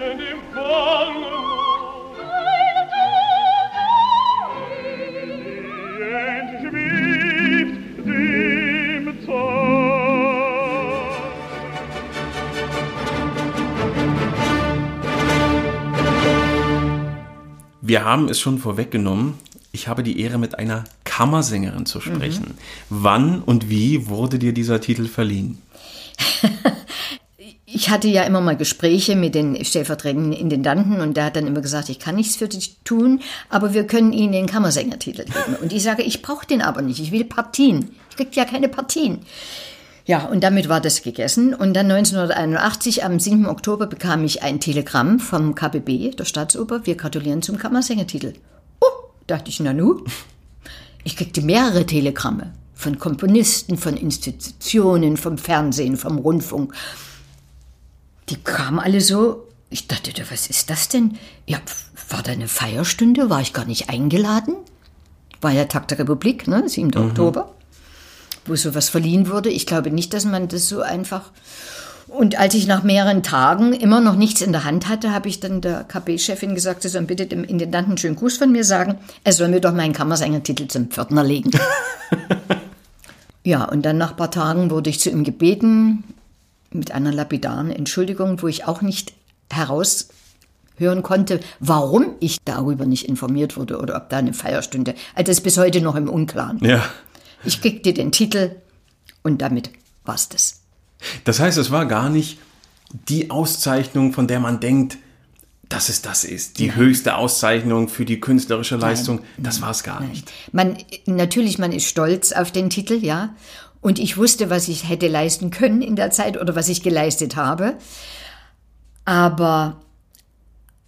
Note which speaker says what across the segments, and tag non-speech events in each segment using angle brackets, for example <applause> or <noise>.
Speaker 1: Wir haben es schon vorweggenommen. Ich habe die Ehre, mit einer Kammersängerin zu sprechen. Wann und wie wurde dir dieser Titel verliehen? <laughs>
Speaker 2: Ich hatte ja immer mal Gespräche mit den stellvertretenden Intendanten und der hat dann immer gesagt, ich kann nichts für dich tun, aber wir können Ihnen den Kammersängertitel geben. Und ich sage, ich brauche den aber nicht, ich will Partien. Ich krieg ja keine Partien. Ja, und damit war das gegessen. Und dann 1981, am 7. Oktober, bekam ich ein Telegramm vom KBB, der Staatsoper. Wir gratulieren zum Kammersängertitel. Oh, dachte ich, na nu. Ich kriegte mehrere Telegramme von Komponisten, von Institutionen, vom Fernsehen, vom Rundfunk. Die kamen alle so. Ich dachte, was ist das denn? Ja, war da eine Feierstunde? War ich gar nicht eingeladen? War ja Tag der Republik, ne? 7. Oktober wo sowas verliehen wurde. Ich glaube nicht, dass man das so einfach. Und als ich nach mehreren Tagen immer noch nichts in der Hand hatte, habe ich dann der KB-Chefin gesagt, sie soll bitte dem Intendanten einen schönen Gruß von mir sagen. Er soll mir doch meinen Kammersängertitel zum Pförtner legen. <laughs> ja, und dann nach ein paar Tagen wurde ich zu ihm gebeten, mit einer lapidaren Entschuldigung, wo ich auch nicht heraushören konnte, warum ich darüber nicht informiert wurde oder ob da eine Feierstunde. Also ist bis heute noch im Unklaren.
Speaker 1: Ja.
Speaker 2: Ich kriegte den Titel und damit war's das.
Speaker 1: Das heißt, es war gar nicht die Auszeichnung, von der man denkt, dass es das ist. Die höchste Auszeichnung für die künstlerische Leistung. das war es gar nicht.
Speaker 2: Man, natürlich, man ist stolz auf den Titel, ja. Und ich wusste, was ich hätte leisten können in der Zeit oder was ich geleistet habe. Aber,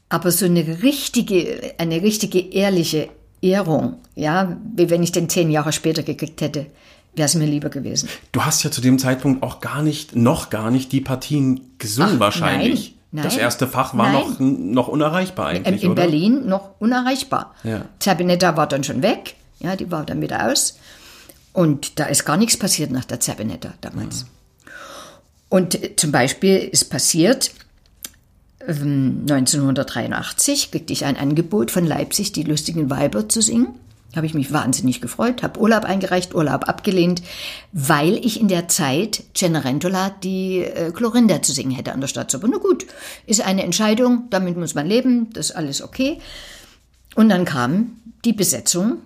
Speaker 2: aber so eine richtige, eine richtige ehrliche Ehrung, ja, wie wenn ich den zehn Jahre später gekriegt hätte, wäre es mir lieber gewesen.
Speaker 1: Du hast ja zu dem Zeitpunkt auch gar nicht, noch gar nicht die Partien gesungen
Speaker 2: Ach,
Speaker 1: wahrscheinlich.
Speaker 2: nein,
Speaker 1: Das
Speaker 2: nein,
Speaker 1: erste Fach war
Speaker 2: nein.
Speaker 1: noch, noch unerreichbar eigentlich,
Speaker 2: in
Speaker 1: oder?
Speaker 2: Berlin noch unerreichbar.
Speaker 1: Ja.
Speaker 2: Zerbinetta war dann schon weg, ja, die war dann wieder aus. Und da ist gar nichts passiert nach der Zerbinetta damals. Und äh, zum Beispiel ist passiert, ähm, 1983 kriegte ich ein Angebot von Leipzig, die lustigen Weiber zu singen. Habe ich mich wahnsinnig gefreut, habe Urlaub eingereicht, Urlaub abgelehnt, weil ich in der Zeit Cenerentola die äh, Clorinda zu singen hätte an der Staatsoper. Na gut, ist eine Entscheidung, damit muss man leben, das ist alles okay. Und dann kam die Besetzung,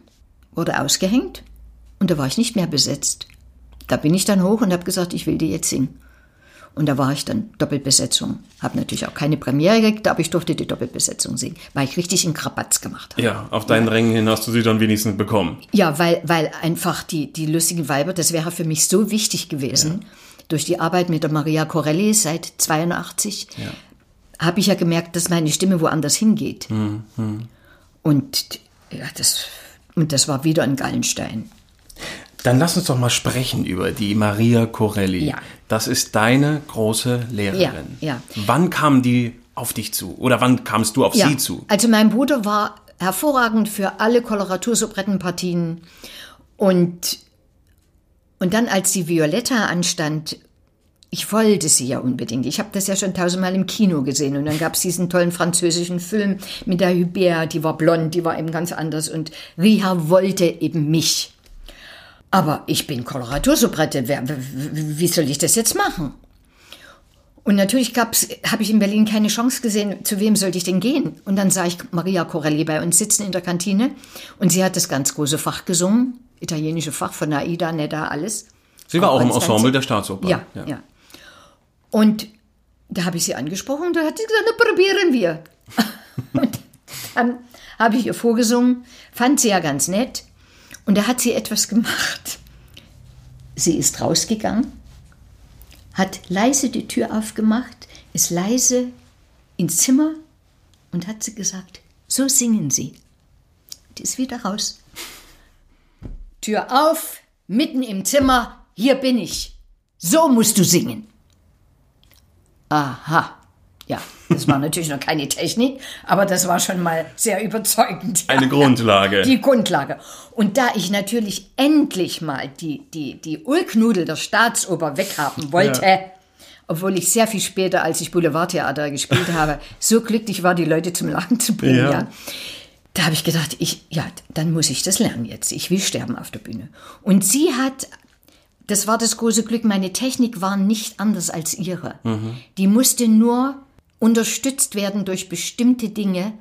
Speaker 2: wurde ausgehängt und da war ich nicht mehr besetzt. Da bin ich dann hoch und habe gesagt, ich will die jetzt singen. Und da war ich dann Doppelbesetzung. Habe natürlich auch keine Premiere gekriegt, aber ich durfte die Doppelbesetzung singen, weil ich richtig einen Krabatz gemacht habe.
Speaker 1: Ja, auf deinen Rängen hin hast du sie dann wenigstens bekommen.
Speaker 2: Ja, weil, weil einfach die, die lustigen Weiber, das wäre für mich so wichtig gewesen. Durch die Arbeit mit der Maria Corelli seit 82 habe ich ja gemerkt, dass meine Stimme woanders hingeht. Und, ja, das, und das war wieder ein Gallenstein.
Speaker 1: Dann lass uns doch mal sprechen über die Maria Corelli.
Speaker 2: Ja.
Speaker 1: Das ist deine große Lehrerin.
Speaker 2: Ja, ja.
Speaker 1: Wann kam die auf dich zu? Oder wann kamst du auf sie zu?
Speaker 2: Also mein Bruder war hervorragend für alle Koloratursoprettenpartien und und dann als die Violetta anstand, ich wollte sie ja unbedingt. Ich habe das ja schon tausendmal im Kino gesehen und dann gab es diesen tollen französischen Film mit der Hubert, die war blond, die war eben ganz anders und Riha wollte eben mich. Aber ich bin w- wie soll ich das jetzt machen? Und natürlich habe ich in Berlin keine Chance gesehen, zu wem sollte ich denn gehen? Und dann sah ich Maria Corelli bei uns sitzen in der Kantine und sie hat das ganz große Fach gesungen, italienische Fach von Aida, Nedda, alles.
Speaker 1: Sie war auch im
Speaker 2: Konstanze.
Speaker 1: Ensemble der Staatsoper.
Speaker 2: Ja, ja. Und da habe ich sie angesprochen und da hat sie gesagt, na, probieren wir. <laughs> und dann habe ich ihr vorgesungen, fand sie ja ganz nett und da hat sie etwas gemacht. Sie ist rausgegangen, hat leise die Tür aufgemacht, ist leise ins Zimmer und hat sie gesagt, so singen Sie. Die ist wieder raus. Tür auf, mitten im Zimmer, hier bin ich. So musst du singen. Aha. Ja, das war natürlich noch keine Technik, aber das war schon mal sehr überzeugend.
Speaker 1: Eine Grundlage.
Speaker 2: Die Grundlage. Und da ich natürlich endlich mal die, die, die Ulknudel der Staatsoper weghaben wollte, obwohl ich sehr viel später, als ich Boulevardtheater gespielt habe, so glücklich war, die Leute zum Lachen zu bringen.
Speaker 1: Ja.
Speaker 2: Ja. Da habe ich gedacht, ich, ja, dann muss ich das lernen jetzt. Ich will sterben auf der Bühne. Und sie hat, das war das große Glück, meine Technik war nicht anders als ihre. Die musste nur unterstützt werden durch bestimmte Dinge,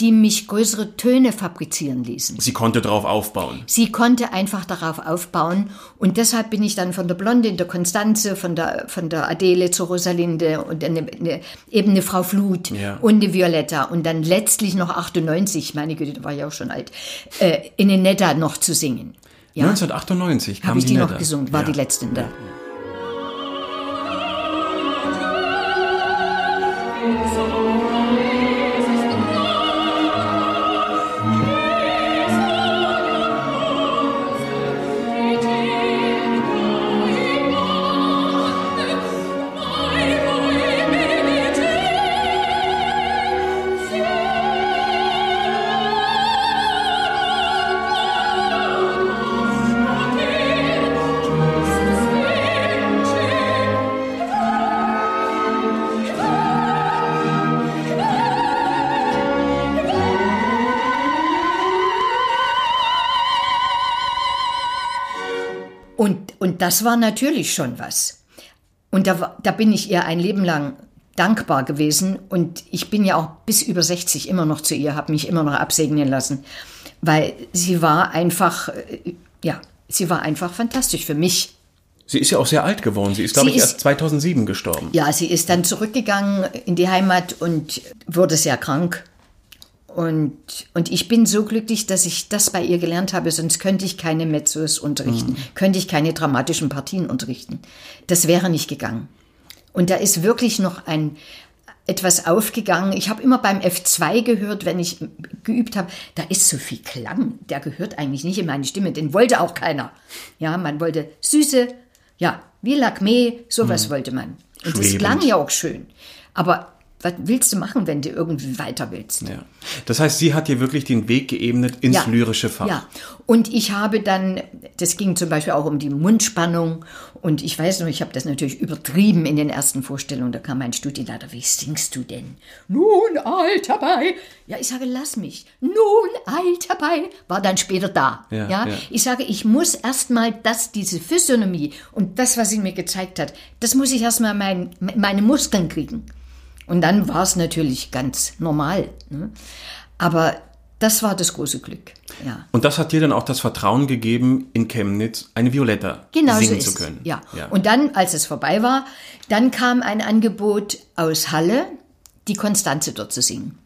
Speaker 2: die mich größere Töne fabrizieren ließen.
Speaker 1: Sie konnte darauf aufbauen.
Speaker 2: Sie konnte einfach darauf aufbauen und deshalb bin ich dann von der Blonde in der Konstanze, von der, von der Adele zur Rosalinde und eine, eine, eben eine Frau Flut
Speaker 1: Ja.
Speaker 2: und eine Violetta und dann letztlich noch 98, meine Güte, da war ich auch schon alt, äh, in eine Netta noch zu singen. Ja,
Speaker 1: 1998 kam
Speaker 2: habe ich die noch
Speaker 1: Netta.
Speaker 2: gesungen, war
Speaker 1: ja.
Speaker 2: die letzte da. Und, das war natürlich schon was. Und da, da bin ich ihr ein Leben lang dankbar gewesen. Und ich bin ja auch bis über 60 immer noch zu ihr, habe mich immer noch absegnen lassen. Weil sie war einfach, äh, ja, sie war einfach fantastisch für mich.
Speaker 1: Sie ist ja auch sehr alt geworden. Sie ist, glaube
Speaker 2: Sie
Speaker 1: ich,
Speaker 2: ist-
Speaker 1: erst 2007 gestorben.
Speaker 2: Ja, sie ist dann zurückgegangen in die Heimat und wurde sehr krank. Und, und ich bin so glücklich, dass ich das bei ihr gelernt habe, sonst könnte ich keine Mezzos unterrichten, könnte ich keine dramatischen Partien unterrichten. Das wäre nicht gegangen. Und da ist wirklich noch ein etwas aufgegangen. Ich habe immer beim F2 gehört, wenn ich geübt habe, da ist so viel Klang, der gehört eigentlich nicht in meine Stimme, den wollte auch keiner. Ja, man wollte süße, ja, wie Lacme, sowas wollte man. Und das
Speaker 1: Schwebend.
Speaker 2: klang ja auch schön. Aber was willst du machen, wenn du irgendwie weiter willst?
Speaker 1: Ja. Das heißt, sie hat dir wirklich den Weg geebnet ins
Speaker 2: Ja.
Speaker 1: lyrische Fach.
Speaker 2: Ja, und ich habe dann, das ging zum Beispiel auch um die Mundspannung und ich weiß noch, ich habe das natürlich übertrieben in den ersten Vorstellungen. Da kam mein Studienleiter, wie singst du denn? Nun, alter bei. Ja, ich sage, lass mich. Nun, alter bei. War dann später da.
Speaker 1: Ja,
Speaker 2: Ja,
Speaker 1: ja.
Speaker 2: Ich sage, ich muss erstmal das, diese Physiognomie und das, was sie mir gezeigt hat, das muss ich erstmal mein, meine Muskeln kriegen. Und dann war es natürlich ganz normal. Ne? Aber das war das große Glück. Ja.
Speaker 1: Und das hat dir dann auch das Vertrauen gegeben, in Chemnitz eine Violetta
Speaker 2: Genau
Speaker 1: singen
Speaker 2: so
Speaker 1: zu können.
Speaker 2: Es. Ja. Und dann, als es vorbei war, dann kam ein Angebot aus Halle, die Konstanze dort zu singen.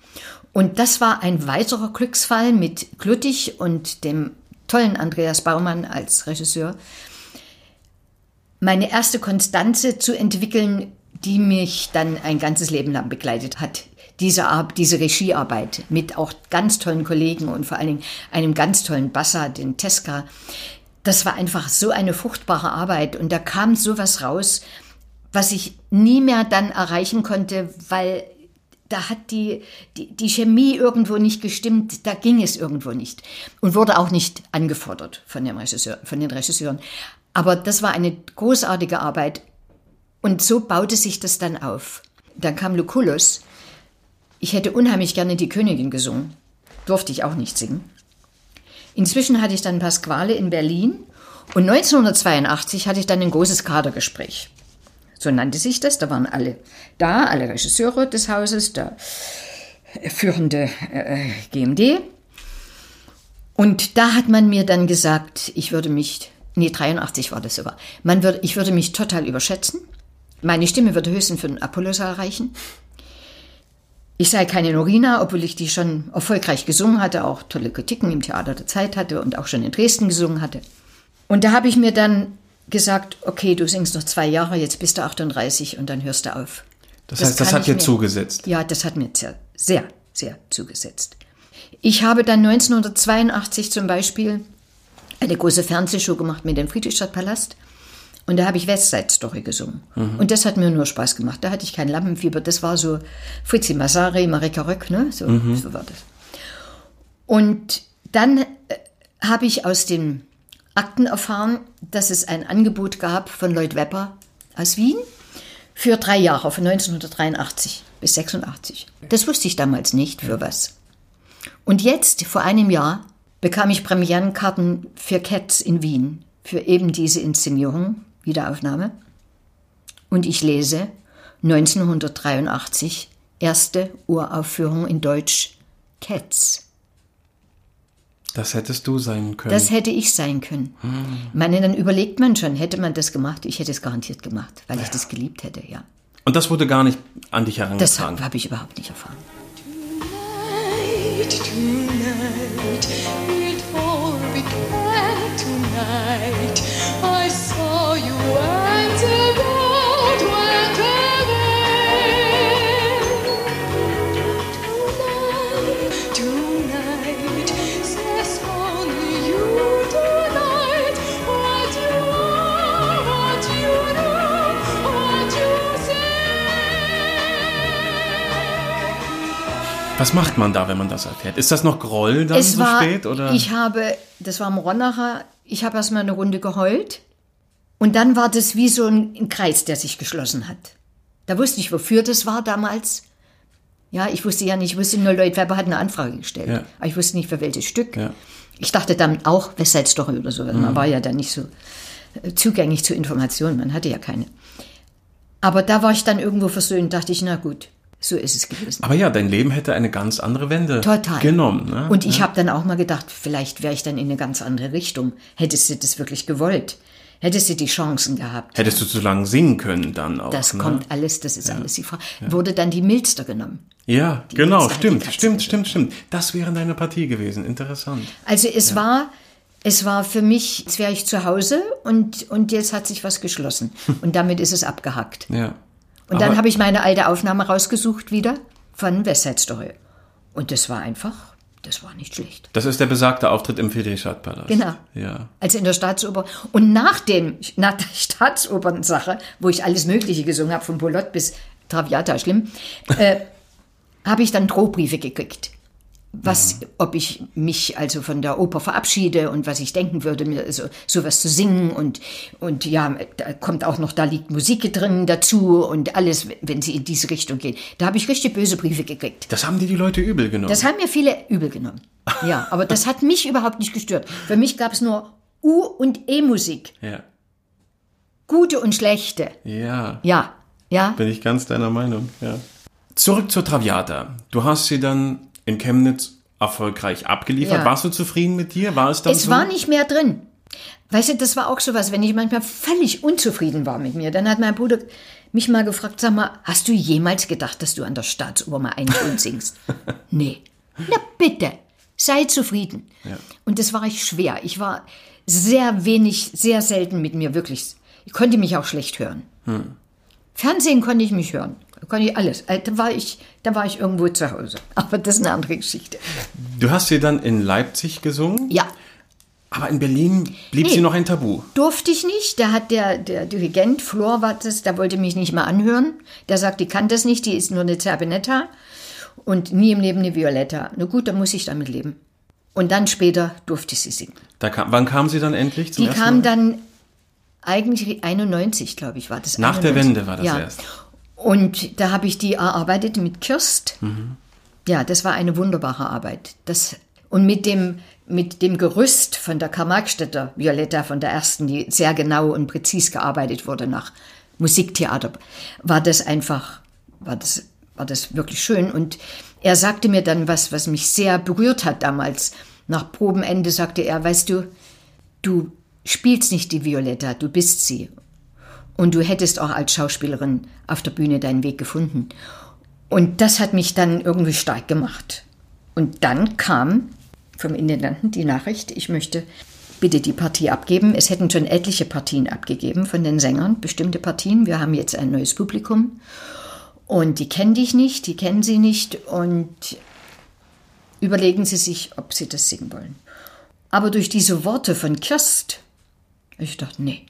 Speaker 2: Und das war ein weiterer Glücksfall mit Gluttig und dem tollen Andreas Baumann als Regisseur. Meine erste Konstanze zu entwickeln, die mich dann ein ganzes Leben lang begleitet hat. Diese, Ar diese Regiearbeit mit auch ganz tollen Kollegen und vor allen Dingen einem ganz tollen Bassa, den Teska. Das war einfach so eine fruchtbare Arbeit und da kam sowas raus, was ich nie mehr dann erreichen konnte, weil da hat die, die, die Chemie irgendwo nicht gestimmt, da ging es irgendwo nicht. Und wurde auch nicht angefordert von, dem Regisseur, von den Regisseuren. Aber das war eine großartige Arbeit. Und so baute sich das dann auf. Dann kam Lucullus. Ich hätte unheimlich gerne die Königin gesungen. Durfte ich auch nicht singen. Inzwischen hatte ich dann Pasquale in Berlin. Und 1982 hatte ich dann ein großes Kadergespräch. So nannte sich das. Da waren alle da, alle Regisseure des Hauses, der führende äh, GMD. Und da hat man mir dann gesagt, ich würde mich, nee, 83 war das sogar, man würde, ich würde mich total überschätzen. Meine Stimme würde höchstens für den Apollo-Saal reichen. Ich sei keine Norina, obwohl ich die schon erfolgreich gesungen hatte, auch tolle Kritiken im Theater der Zeit hatte und auch schon in Dresden gesungen hatte. Und da habe ich mir dann gesagt, okay, du singst noch zwei Jahre, jetzt bist du 38 und dann hörst du auf.
Speaker 1: Das heißt, das hat dir zugesetzt.
Speaker 2: Ja, das hat mir sehr, sehr, sehr zugesetzt. Ich habe dann 1982 zum Beispiel eine große Fernsehshow gemacht mit dem Friedrichstadtpalast. Und da habe ich Westside Story gesungen. Und das hat mir nur Spaß gemacht. Da hatte ich kein Lampenfieber. Das war so Fritzi Massari, Marika Röck, ne? So, so war das. Und dann äh, habe ich aus den Akten erfahren, dass es ein Angebot gab von Lloyd Webber aus Wien Für drei Jahre, von 1983 bis 86. Das wusste ich damals nicht, für was. Und jetzt, vor einem Jahr, bekam ich Premierenkarten für Cats in Wien, für eben diese Inszenierung, Wiederaufnahme. Und ich lese 1983, erste Uraufführung in Deutsch, Cats.
Speaker 1: Das hättest du sein können.
Speaker 2: Das hätte ich sein können. Ich meine, dann überlegt man schon, hätte man das gemacht? Ich hätte es garantiert gemacht, weil ich das geliebt hätte, ja.
Speaker 1: Und das wurde gar nicht an dich
Speaker 2: Das
Speaker 1: herangetragen.
Speaker 2: habe ich überhaupt nicht erfahren.
Speaker 3: Tonight, tonight, it all began tonight. I
Speaker 1: Was macht man da, wenn man das erfährt? Ist das noch Groll dann
Speaker 2: es
Speaker 1: so
Speaker 2: war,
Speaker 1: spät? Oder?
Speaker 2: ich habe, das war am Ronacher, ich habe erstmal eine Runde geheult und dann war das wie so ein, Kreis, der sich geschlossen hat. Da wusste ich, wofür das war damals. Ja, ich wusste ja nicht, ich wusste nur, Lloyd Webber hat eine Anfrage gestellt.
Speaker 1: Ja.
Speaker 2: Aber ich wusste nicht, für welches Stück.
Speaker 1: Ja.
Speaker 2: Ich dachte dann auch West Side Story oder so.
Speaker 1: Mhm.
Speaker 2: Man war ja dann nicht so äh, zugänglich zu Informationen, man hatte ja keine. Aber da war ich dann irgendwo versöhnt, dachte ich, na gut, so ist es gewesen.
Speaker 1: Aber ja, dein Leben hätte eine ganz andere Wende
Speaker 2: Total.
Speaker 1: genommen. Ne?
Speaker 2: Und ich habe dann auch mal gedacht, vielleicht wäre ich dann in eine ganz andere Richtung. Hättest du das wirklich gewollt? Hättest du die Chancen gehabt?
Speaker 1: Hättest du zu lang singen können dann auch.
Speaker 2: Das
Speaker 1: ne?
Speaker 2: kommt alles, das ist alles die Frage. Wurde dann die Milster genommen.
Speaker 1: Ja,
Speaker 2: Die
Speaker 1: genau,
Speaker 2: Milster
Speaker 1: stimmt, stimmt, stimmt, stimmt. Das wäre deine Partie gewesen. Interessant.
Speaker 2: Also es war, es war für mich, jetzt wäre ich zu Hause und, und jetzt hat sich was geschlossen. <laughs> Und damit ist es abgehackt.
Speaker 1: Ja.
Speaker 2: Und dann
Speaker 1: Aber-
Speaker 2: habe ich meine alte Aufnahme rausgesucht wieder von West Side Story. Und das war einfach, das war nicht schlecht.
Speaker 1: Das ist der besagte Auftritt im Friedrichstadtpalast.
Speaker 2: Genau.
Speaker 1: Ja.
Speaker 2: Also in der Staatsoper. Und nach, dem, nach der <laughs> Staatsopernsache, wo ich alles Mögliche gesungen habe, von Bolot bis Traviata, schlimm, äh, <laughs> habe ich dann Drohbriefe gekriegt. Was, ob ich mich also von der Oper verabschiede und was ich denken würde, mir so, sowas zu singen und, und ja, da kommt auch noch, da liegt Musik drin dazu und alles, wenn sie in diese Richtung gehen. Da habe ich richtig böse Briefe gekriegt.
Speaker 1: Das haben dir die Leute übel genommen.
Speaker 2: Das haben mir viele übel genommen. <laughs> Ja, aber das hat mich überhaupt nicht gestört. Für mich gab es nur U- und E-Musik.
Speaker 1: ja.
Speaker 2: Gute und schlechte.
Speaker 1: Ja.
Speaker 2: Ja, ja.
Speaker 1: Bin ich ganz deiner Meinung, ja. Zurück zur Traviata. Du hast sie dann in Chemnitz erfolgreich abgeliefert.
Speaker 2: Ja.
Speaker 1: Warst du zufrieden mit dir? War es dann
Speaker 2: Es
Speaker 1: so?
Speaker 2: war nicht mehr drin. Weißt du, das war auch sowas, wenn ich manchmal völlig unzufrieden war mit mir. Dann hat mein Bruder mich mal gefragt, sag mal, hast du jemals gedacht, dass du an der Staatsoper mal einen Ton <laughs> singst? nee. Na bitte, sei zufrieden. Und das war ich schwer. Ich war sehr wenig, sehr selten mit mir, wirklich. Ich konnte mich auch schlecht hören. Fernsehen konnte ich mich hören. Da konnte ich alles. Äh, Da war ich, da war ich irgendwo zu Hause. <laughs> Aber das ist eine andere Geschichte.
Speaker 1: Du hast sie dann in Leipzig gesungen,
Speaker 2: Ja,
Speaker 1: aber in Berlin blieb
Speaker 2: Nee.
Speaker 1: sie noch ein Tabu.
Speaker 2: durfte ich nicht. Da hat der, der Dirigent, Flor war das, der wollte mich nicht mal anhören. Der sagt, die kann das nicht, die ist nur eine Zerbinetta und nie im Leben eine Violetta. Na gut, dann muss ich damit leben. Und dann später durfte ich sie singen.
Speaker 1: Da kam, wann kam sie dann endlich zum
Speaker 2: Die kam dann eigentlich 91, glaube ich, war das.
Speaker 1: Nach der
Speaker 2: 91.
Speaker 1: Wende war das
Speaker 2: ja.
Speaker 1: erst.
Speaker 2: Und da habe ich die erarbeitet mit Kirst.
Speaker 1: Mhm.
Speaker 2: Ja, das war eine wunderbare Arbeit. Das, und mit dem, mit dem Gerüst von der Karl-Marx-Städter Violetta von der ersten, die sehr genau und präzis gearbeitet wurde nach Musiktheater, war das einfach, war das, war das wirklich schön. Und er sagte mir dann was, was mich sehr berührt hat damals. Nach Probenende sagte er, weißt du, du spielst nicht die Violetta, du bist sie. Und du hättest auch als Schauspielerin auf der Bühne deinen Weg gefunden. Und das hat mich dann irgendwie stark gemacht. Und dann kam vom Intendanten die Nachricht, ich möchte bitte die Partie abgeben. Es hätten schon etliche Partien abgegeben von den Sängern, bestimmte Partien. Wir haben jetzt ein neues Publikum. Und die kennen dich nicht, die kennen sie nicht. Und überlegen sie sich, ob sie das singen wollen. Aber durch diese Worte von Kirst, ich dachte, nee.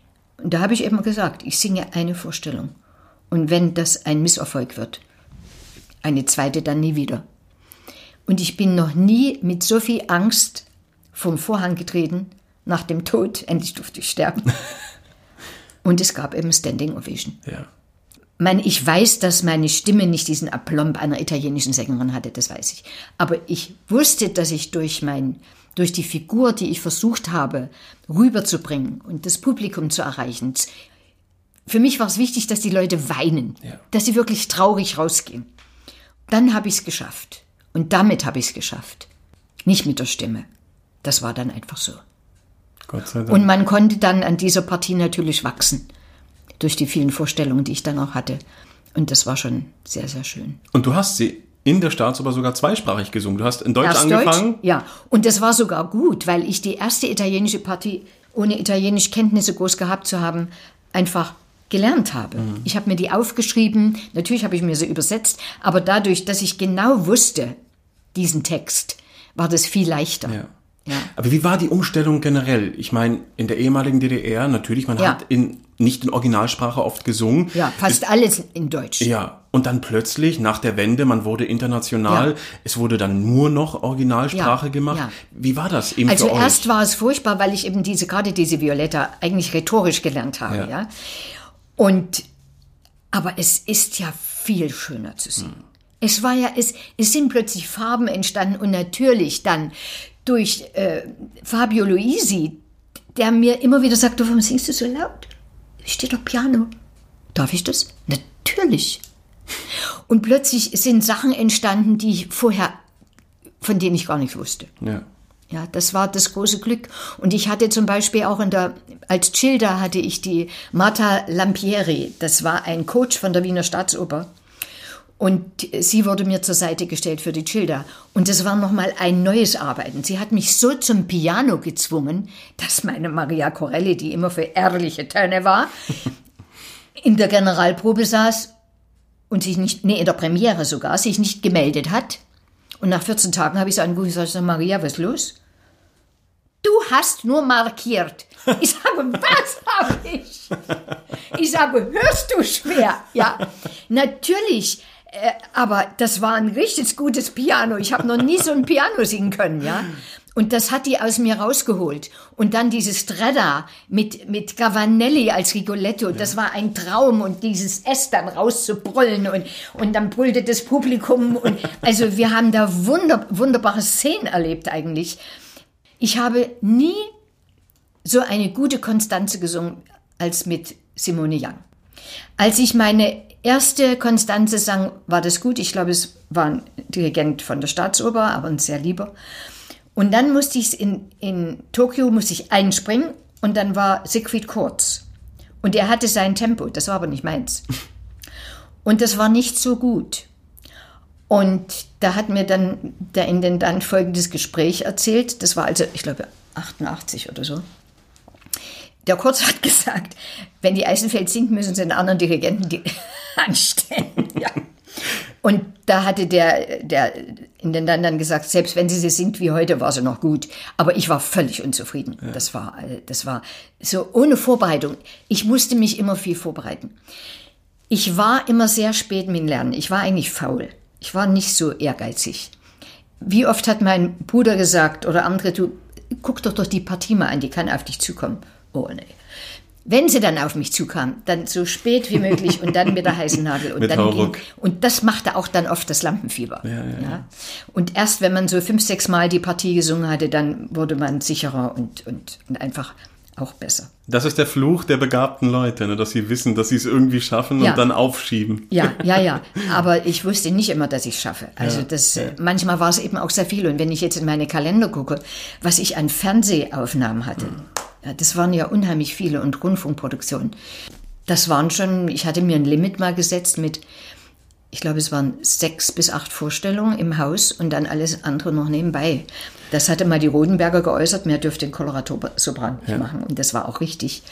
Speaker 2: Und da habe ich eben gesagt, ich singe eine Vorstellung. Und wenn das ein Misserfolg wird, eine zweite dann nie wieder. Und ich bin noch nie mit so viel Angst vom Vorhang getreten, nach dem Tod, <laughs> endlich durfte ich sterben. <laughs> Und es gab eben Standing Ovation.
Speaker 1: Ja.
Speaker 2: mein, ich weiß, dass meine Stimme nicht diesen Aplomb einer italienischen Sängerin hatte, das weiß ich. Aber ich wusste, dass ich durch mein, durch die Figur, die ich versucht habe, rüberzubringen und das Publikum zu erreichen. Für mich war es wichtig, dass die Leute weinen,
Speaker 1: Ja.
Speaker 2: dass sie wirklich traurig rausgehen. Dann habe ich es geschafft. Und damit habe ich es geschafft. Nicht mit der Stimme. Das war dann einfach so.
Speaker 1: Gott sei Dank.
Speaker 2: Und man konnte dann an dieser Partie natürlich wachsen. Durch die vielen Vorstellungen, die ich dann auch hatte. Und das war schon sehr, sehr schön.
Speaker 1: Und du hast sie in der Staatsoper sogar zweisprachig gesungen. Du hast in Deutsch
Speaker 2: Erst
Speaker 1: angefangen.
Speaker 2: Deutsch, ja. Und das war sogar gut, weil ich die erste italienische Partie, ohne italienisch Kenntnisse groß gehabt zu haben, einfach gelernt habe.
Speaker 1: Mhm.
Speaker 2: Ich habe mir die aufgeschrieben, natürlich habe ich mir sie übersetzt, aber dadurch, dass ich genau wusste, diesen Text, war das viel leichter.
Speaker 1: Ja.
Speaker 2: Ja.
Speaker 1: Aber wie war die Umstellung generell? Ich meine, in der ehemaligen DDR, natürlich, man
Speaker 2: Ja.
Speaker 1: hat in, nicht in Originalsprache oft gesungen.
Speaker 2: Ja, fast alles in Deutsch.
Speaker 1: Ja, und dann plötzlich nach der Wende, man wurde international,
Speaker 2: Ja.
Speaker 1: es wurde dann nur noch Originalsprache
Speaker 2: Ja,
Speaker 1: gemacht.
Speaker 2: ja.
Speaker 1: Wie war das eben
Speaker 2: Also erst war es furchtbar, weil ich eben diese gerade diese Violetta eigentlich rhetorisch gelernt habe,
Speaker 1: Ja.
Speaker 2: Und aber es ist ja viel schöner zu singen. Es war ja es es sind plötzlich Farben entstanden und natürlich dann durch äh, Fabio Luisi, der mir immer wieder sagte, warum singst du so laut? Steht doch Piano. Darf ich das? Natürlich. Und plötzlich sind Sachen entstanden, die ich vorher von denen ich gar nichts wusste.
Speaker 1: Ja.
Speaker 2: Ja, das war das große Glück. Und ich hatte zum Beispiel auch in der, als Childa hatte ich die Marta Lampieri. Das war ein Coach von der Wiener Staatsoper. Und sie wurde mir zur Seite gestellt für die Childa. Und das war nochmal ein neues Arbeiten. Sie hat mich so zum Piano gezwungen, dass meine Maria Corelli, die immer für ehrliche Töne war, in der Generalprobe saß und sich nicht, nee, in der Premiere sogar, sich nicht gemeldet hat. Und nach 14 Tagen habe ich sie angerufen und gesagt, Maria, was ist los? Du hast nur markiert. <laughs> Ich sage, was habe ich? Ich sage, hörst du schwer? Ja, natürlich. Äh, aber das war ein richtig gutes Piano. Ich habe noch nie so ein Piano singen können, ja. Und das hat die aus mir rausgeholt. Und dann dieses Strada mit, mit Gavanelli als Rigoletto, das war ein Traum. Und dieses S dann rauszubrüllen und, und dann brüllte das Publikum. Und, also wir haben da wunder, wunderbare Szenen erlebt eigentlich. Ich habe nie so eine gute Konstanze gesungen als mit Simone Young. Als ich meine erste Konstanze sang, war das gut. Ich glaube, es war ein Dirigent von der Staatsoper, aber ein sehr lieber. Und dann musste ich in, in Tokio musste ich einspringen und dann war Siegfried Kurz. Und er hatte sein Tempo, das war aber nicht meins. <laughs> Und das war nicht so gut. Und da hat mir dann der Intendant folgendes Gespräch erzählt. Das war also, ich glaube, 88 oder so. Der Kurz hat <laughs> gesagt, wenn die Eisenfeld singt, müssen sie einen anderen Dirigenten <laughs> anstellen. Ja. Und da hatte der, der Intendant dann gesagt, selbst wenn sie sie singt wie heute, war sie noch gut. Aber ich war völlig unzufrieden. Das, war, äh, das war so ohne Vorbereitung. Ich musste mich immer viel vorbereiten. Ich war immer sehr spät mit dem Lernen. Ich war eigentlich faul. Ich war nicht so ehrgeizig. Wie oft hat mein Bruder gesagt oder andere, du guck doch doch die Partie mal an, die kann auf dich zukommen. Oh nee. Wenn sie dann auf mich zukam, dann so spät wie möglich und dann mit der <laughs> heißen Nadel. Und,
Speaker 1: Mit
Speaker 2: dann ging, und das machte auch dann oft das Lampenfieber.
Speaker 1: Ja, ja, ja.
Speaker 2: Und erst wenn man so fünf, sechs Mal die Partie gesungen hatte, dann wurde man sicherer und, und, und einfach auch besser.
Speaker 1: Das ist der Fluch der begabten Leute, ne? dass sie wissen, dass sie es irgendwie schaffen
Speaker 2: Ja.
Speaker 1: und dann aufschieben.
Speaker 2: Ja, ja, ja. <laughs> Aber ich wusste nicht immer, dass ich es schaffe. Also das, äh, manchmal war es eben auch sehr viel. Und wenn ich jetzt in meine Kalender gucke, was ich an Fernsehaufnahmen hatte, ja, das waren ja unheimlich viele und Rundfunkproduktionen. Das waren schon, ich hatte mir ein Limit mal gesetzt mit, ich glaube, es waren sechs bis acht Vorstellungen im Haus und dann alles andere noch nebenbei. Das hatte mal die Rodenberger geäußert, mehr dürfte den Colorato-Sopran nicht machen. Und das war auch richtig.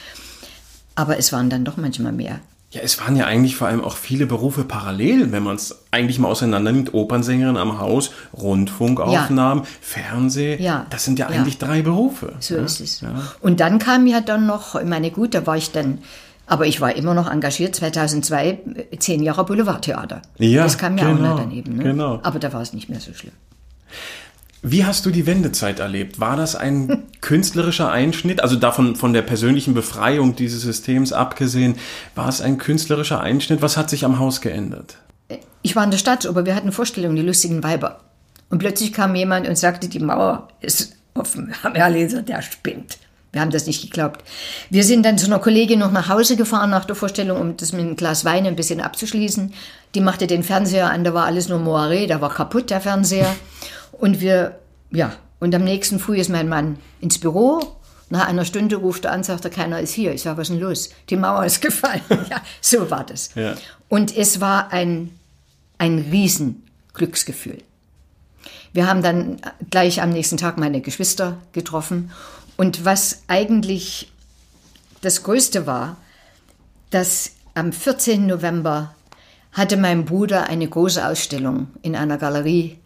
Speaker 2: Aber es waren dann doch manchmal mehr.
Speaker 1: Ja, es waren ja eigentlich vor allem auch viele Berufe parallel, wenn man es eigentlich mal auseinander nimmt. Opernsängerin am Haus, Rundfunkaufnahmen, Fernseh.
Speaker 2: Ja.
Speaker 1: Das sind ja
Speaker 2: Ja.
Speaker 1: eigentlich drei Berufe.
Speaker 2: So
Speaker 1: ja?
Speaker 2: ist es. Und dann kam ja dann noch, ich meine, gut, da war ich dann, aber ich war immer noch engagiert, 2002, äh, zehn Jahre Boulevardtheater.
Speaker 1: Ja,
Speaker 2: das kam ja auch
Speaker 1: genau,
Speaker 2: noch daneben. Ne?
Speaker 1: genau.
Speaker 2: Aber da war es nicht mehr so schlimm.
Speaker 1: Wie hast du die Wendezeit erlebt? War das ein <laughs> künstlerischer Einschnitt? Also davon von der persönlichen Befreiung dieses Systems abgesehen, war es ein künstlerischer Einschnitt? Was hat sich am Haus geändert?
Speaker 2: Ich war in der Stadt, aber wir hatten Vorstellungen, die lustigen Weiber. Und plötzlich kam jemand und sagte, die Mauer ist offen. Wir haben alle gesagt, der spinnt. Wir haben das nicht geglaubt. Wir sind dann zu einer Kollegin noch nach Hause gefahren nach der Vorstellung, um das mit einem Glas Wein ein bisschen abzuschließen. Die machte den Fernseher an, da war alles nur Moiré, da war kaputt der Fernseher. <laughs> Und wir, ja, und am nächsten Früh ist mein Mann ins Büro. Nach einer Stunde ruft er an, sagt er, keiner ist hier. Ich sage, was ist denn los? Die Mauer ist <laughs> gefallen. ja, so war das.
Speaker 1: Ja.
Speaker 2: Und es war ein, ein Riesenglücksgefühl. Wir haben dann gleich am nächsten Tag meine Geschwister getroffen. Und was eigentlich das Größte war, dass am 14. November hatte mein Bruder eine große Ausstellung in einer Galerie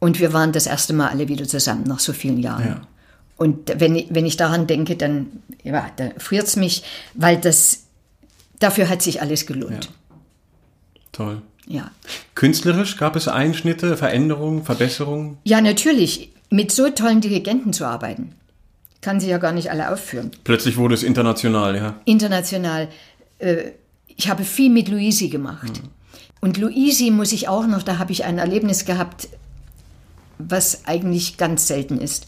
Speaker 2: und wir waren das erste Mal alle wieder zusammen nach so vielen Jahren.
Speaker 1: Ja.
Speaker 2: Und wenn, ich- wenn ich daran denke, dann, ja, dann friert es mich, weil das, dafür hat sich alles gelohnt.
Speaker 1: Toll.
Speaker 2: Ja.
Speaker 1: Künstlerisch gab es Einschnitte, Veränderungen, Verbesserungen?
Speaker 2: ja, natürlich, mit so tollen Dirigenten zu arbeiten, kann sie ja gar nicht alle aufführen.
Speaker 1: Plötzlich wurde es international, ja.
Speaker 2: international. Äh, ich habe viel mit Luisi gemacht. Und Luisi muss ich auch noch, da habe ich ein Erlebnis gehabt, was eigentlich ganz selten ist.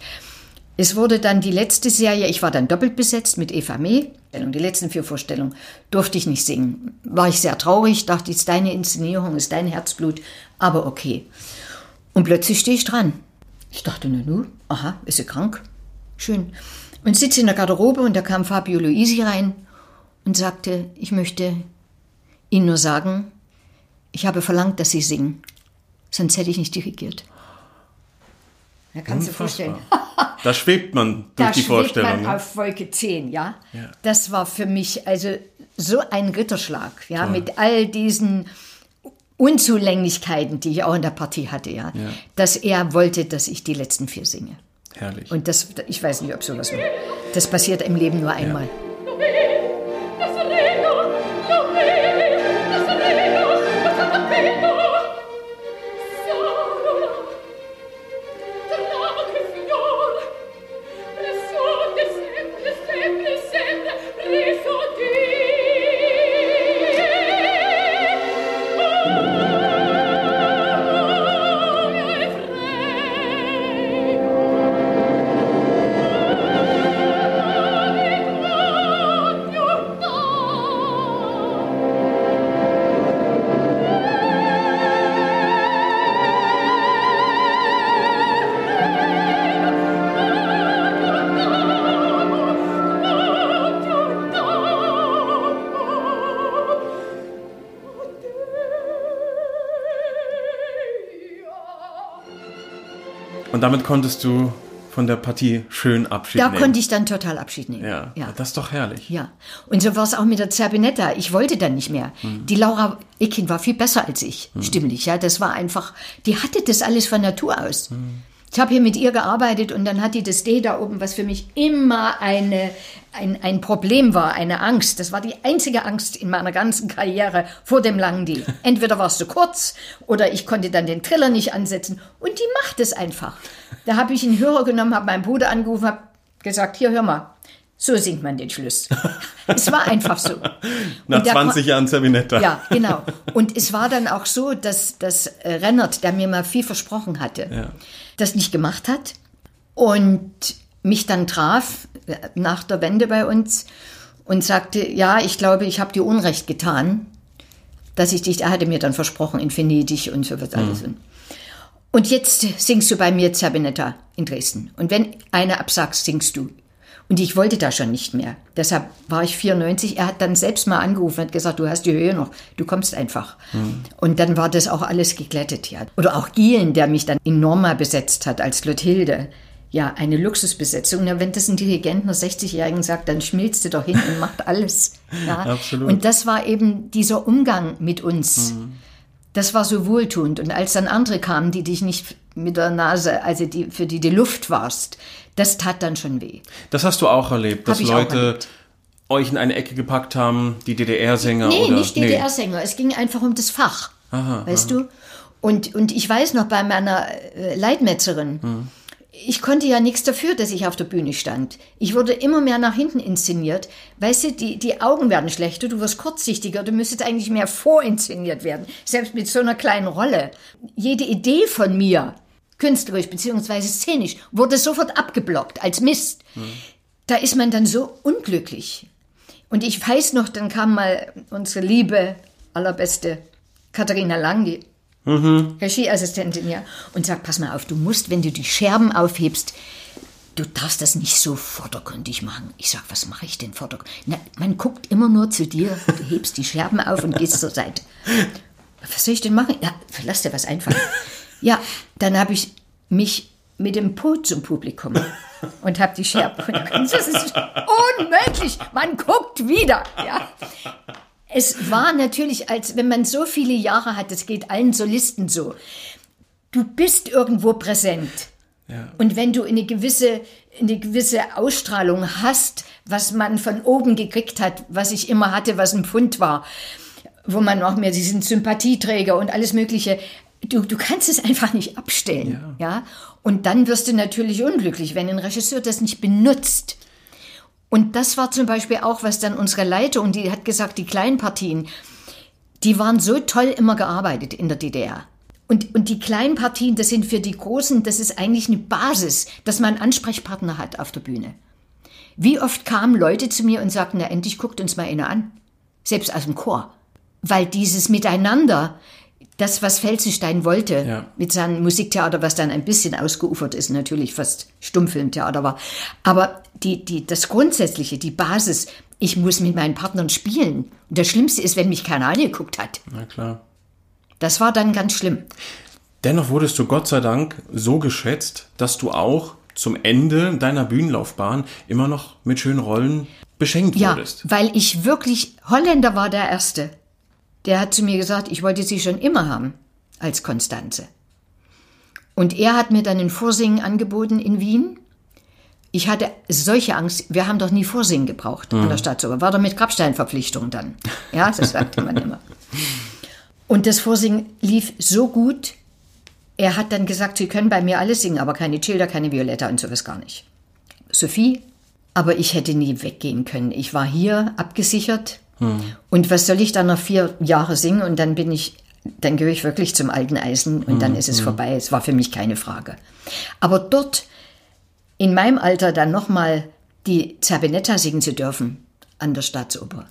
Speaker 2: Es wurde dann die letzte Serie, ich war dann doppelt besetzt mit Eva Mee. Die letzten vier Vorstellungen durfte ich nicht singen. War ich sehr traurig, dachte, ist deine Inszenierung, ist dein Herzblut, aber okay. Und plötzlich stehe ich dran. Ich dachte, na nu, aha, ist sie krank? Schön. Und sitze in der Garderobe und da kam Fabio Luisi rein und sagte, ich möchte Ihnen nur sagen, ich habe verlangt, dass Sie singen. Sonst hätte ich nicht dirigiert. Da kannst du vorstellen.
Speaker 1: Da schwebt man <laughs> durch
Speaker 2: Da
Speaker 1: die
Speaker 2: schwebt
Speaker 1: Vorstellung.
Speaker 2: man
Speaker 1: ne?
Speaker 2: auf Wolke 10, ja?
Speaker 1: Ja.
Speaker 2: Das war für mich also so ein Ritterschlag, ja, mit all diesen Unzulänglichkeiten, die ich auch in der Partie hatte, ja,
Speaker 1: Ja.
Speaker 2: dass er wollte, dass ich die letzten vier singe.
Speaker 1: Herrlich.
Speaker 2: Und das, ich weiß nicht, ob sowas war. Das passiert im Leben nur einmal.
Speaker 1: Und damit konntest du von der Partie schön Abschied
Speaker 2: Da
Speaker 1: nehmen.
Speaker 2: konnte ich dann total Abschied nehmen.
Speaker 1: ja.
Speaker 2: ja.
Speaker 1: das ist doch herrlich.
Speaker 2: Ja, und so war es auch mit der Zerbinetta. Ich wollte dann nicht mehr. Die Laura Ickin war viel besser als ich, stimmlich. Ja, das war einfach, die hatte das alles von Natur aus. Ich habe hier mit ihr gearbeitet und dann hat die das D da oben, was für mich immer eine, ein, ein Problem war, eine Angst. Das war die einzige Angst in meiner ganzen Karriere vor dem langen D. <laughs> Entweder war es zu kurz oder ich konnte dann den Triller nicht ansetzen. Und die macht es einfach. Da habe ich einen Hörer genommen, habe meinen Bruder angerufen, habe gesagt, hier, hör mal, so singt man den Schluss. <laughs> es war einfach so.
Speaker 1: Nach
Speaker 2: Und der
Speaker 1: 20 Jahren Zerbinetta.
Speaker 2: Ja, genau. Und es war dann auch so, dass, dass äh, Rennert, der mir mal viel versprochen hatte,
Speaker 1: Ja.
Speaker 2: Das nicht gemacht hat und mich dann traf äh, nach der Wende bei uns und sagte, ja, ich glaube, ich habe dir Unrecht getan, dass ich dich, er hatte mir dann versprochen, in Venedig und so was alles. Und jetzt singst du bei mir Zerbinetta in Dresden. Und wenn einer absagst, singst du. Und ich wollte da schon nicht mehr. Deshalb war ich 94. Er hat dann selbst mal angerufen und hat gesagt, du hast die Höhe noch, du kommst einfach. Und dann war das auch alles geglättet, ja. Oder auch Gielen, der mich dann in Norma besetzt hat als Clotilde. Ja, eine Luxusbesetzung. Na, wenn das ein Dirigent einer 60-Jährigen sagt, dann schmilzt du doch hin und macht alles. <laughs> Ja.
Speaker 1: Absolut.
Speaker 2: Und das war eben dieser Umgang mit uns. Das war so wohltuend. Und als dann andere kamen, die dich nicht mit der Nase, also die, für die die Luft warst, das tat dann schon weh.
Speaker 1: Das hast du auch erlebt, dass
Speaker 2: Hab
Speaker 1: Leute
Speaker 2: erlebt.
Speaker 1: euch in eine Ecke gepackt haben, die DDR-Sänger
Speaker 2: Nee,
Speaker 1: oder
Speaker 2: nicht DDR-Sänger. Es ging einfach um das Fach. weißt du? Und, und ich weiß noch bei meiner äh, Leitmetzerin, ich konnte ja nichts dafür, dass ich auf der Bühne stand. Ich wurde immer mehr nach hinten inszeniert. Weißt du, die, die Augen werden schlechter, du wirst kurzsichtiger, du müsstest eigentlich mehr vorinszeniert werden. Selbst mit so einer kleinen Rolle. Jede Idee von mir, künstlerisch beziehungsweise szenisch, wurde sofort abgeblockt als Mist. Da ist man dann so unglücklich. Und ich weiß noch, dann kam mal unsere liebe, allerbeste Katharina Lang, die Regieassistentin, ja, und sagt, pass mal auf, du musst, wenn du die Scherben aufhebst, du darfst das nicht so vordergründig machen. Ich sag, was mache ich denn vordergründig? Na, man guckt immer nur zu dir, du hebst die Scherben auf und gehst zur Seite. Was soll ich denn machen? Ja, lass dir was einfallen. Ja, dann habe ich mich mit dem Po zum Publikum und habe die Scherben. <laughs> Das ist unmöglich. Man guckt wieder. Ja. Es war natürlich, als wenn man so viele Jahre hat, das geht allen Solisten so. Du bist irgendwo präsent. Und wenn du eine gewisse, eine gewisse Ausstrahlung hast, was man von oben gekriegt hat, was ich immer hatte, was ein Pfund war, wo man auch mehr, sie sind Sympathieträger und alles Mögliche. Du, du kannst es einfach nicht abstellen. Ja. Und dann wirst du natürlich unglücklich, wenn ein Regisseur das nicht benutzt. Und das war zum Beispiel auch, was dann unsere Leitung, die hat gesagt, die kleinen Partien, die waren so toll immer gearbeitet in der DDR. Und, und die kleinen Partien, das sind für die Großen, das ist eigentlich eine Basis, dass man Ansprechpartner hat auf der Bühne. Wie oft kamen Leute zu mir und sagten, na endlich guckt uns mal einer an. Selbst aus dem Chor. Weil dieses Miteinander, das, was Felsenstein wollte,
Speaker 1: Ja.
Speaker 2: mit seinem Musiktheater, was dann ein bisschen ausgeufert ist, natürlich fast Stummfilmtheater war. Aber die, die, das Grundsätzliche, die Basis, ich muss mit meinen Partnern spielen. Und das Schlimmste ist, wenn mich keiner angeguckt hat.
Speaker 1: Na klar.
Speaker 2: Das war dann ganz schlimm.
Speaker 1: Dennoch wurdest du Gott sei Dank so geschätzt, dass du auch zum Ende deiner Bühnenlaufbahn immer noch mit schönen Rollen beschenkt
Speaker 2: Ja,
Speaker 1: wurdest.
Speaker 2: weil ich wirklich, Holländer war der Erste. Der hat zu mir gesagt, ich wollte sie schon immer haben, als Konstanze. Und er hat mir dann ein Vorsingen angeboten in Wien. Ich hatte solche Angst, wir haben doch nie Vorsingen gebraucht an der Staatsoper. War doch mit Grabsteinverpflichtung dann. Ja, das sagte man immer. Und das Vorsingen lief so gut, er hat dann gesagt, Sie können bei mir alles singen, aber keine Childer, keine Violetta und sowas gar nicht. Sophie, aber ich hätte nie weggehen können. Ich war hier abgesichert. Und was soll ich dann noch vier Jahre singen und dann bin ich, dann gehöre ich wirklich zum alten Eisen und dann ist es vorbei. Es war für mich keine Frage. Aber dort in meinem Alter dann nochmal die Zerbinetta singen zu dürfen an der Staatsoper,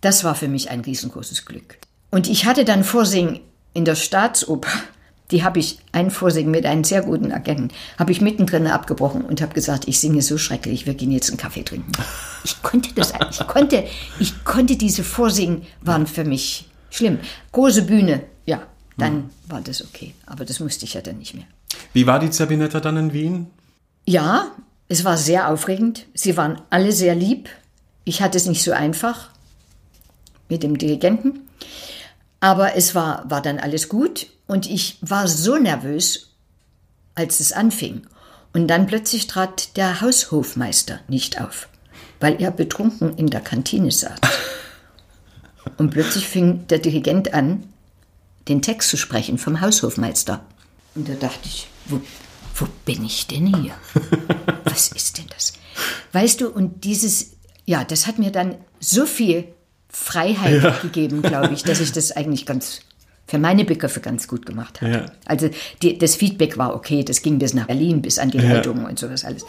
Speaker 2: das war für mich ein riesengroßes Glück. Und ich hatte dann Vorsingen in der Staatsoper, die habe ich, ein Vorsingen mit einem sehr guten Agenten, habe ich mittendrin abgebrochen und habe gesagt, ich singe so schrecklich, wir gehen jetzt einen Kaffee trinken. Ich konnte das, ich konnte, ich konnte diese Vorsingen, waren für mich schlimm. Große Bühne, ja, dann war das okay. Aber das musste ich ja dann nicht mehr.
Speaker 1: Wie war die Zerbinetta dann in Wien?
Speaker 2: Ja, es war sehr aufregend. Sie waren alle sehr lieb. Ich hatte es nicht so einfach mit dem Dirigenten. Aber es war, war dann alles gut und ich war so nervös, als es anfing. Und dann plötzlich trat der Haushofmeister nicht auf, weil er betrunken in der Kantine saß. <laughs> Und plötzlich fing der Dirigent an, den Text zu sprechen vom Haushofmeister. Und da dachte ich, wo, wo bin ich denn hier? <laughs> Was ist denn das? Weißt du, und dieses, ja, das hat mir dann so viel Freiheit gegeben, glaube ich, dass ich das eigentlich ganz, für meine Begriffe ganz gut gemacht habe.
Speaker 1: Ja.
Speaker 2: Also die, das Feedback war okay, das ging bis nach Berlin, bis an die Leitung und sowas alles.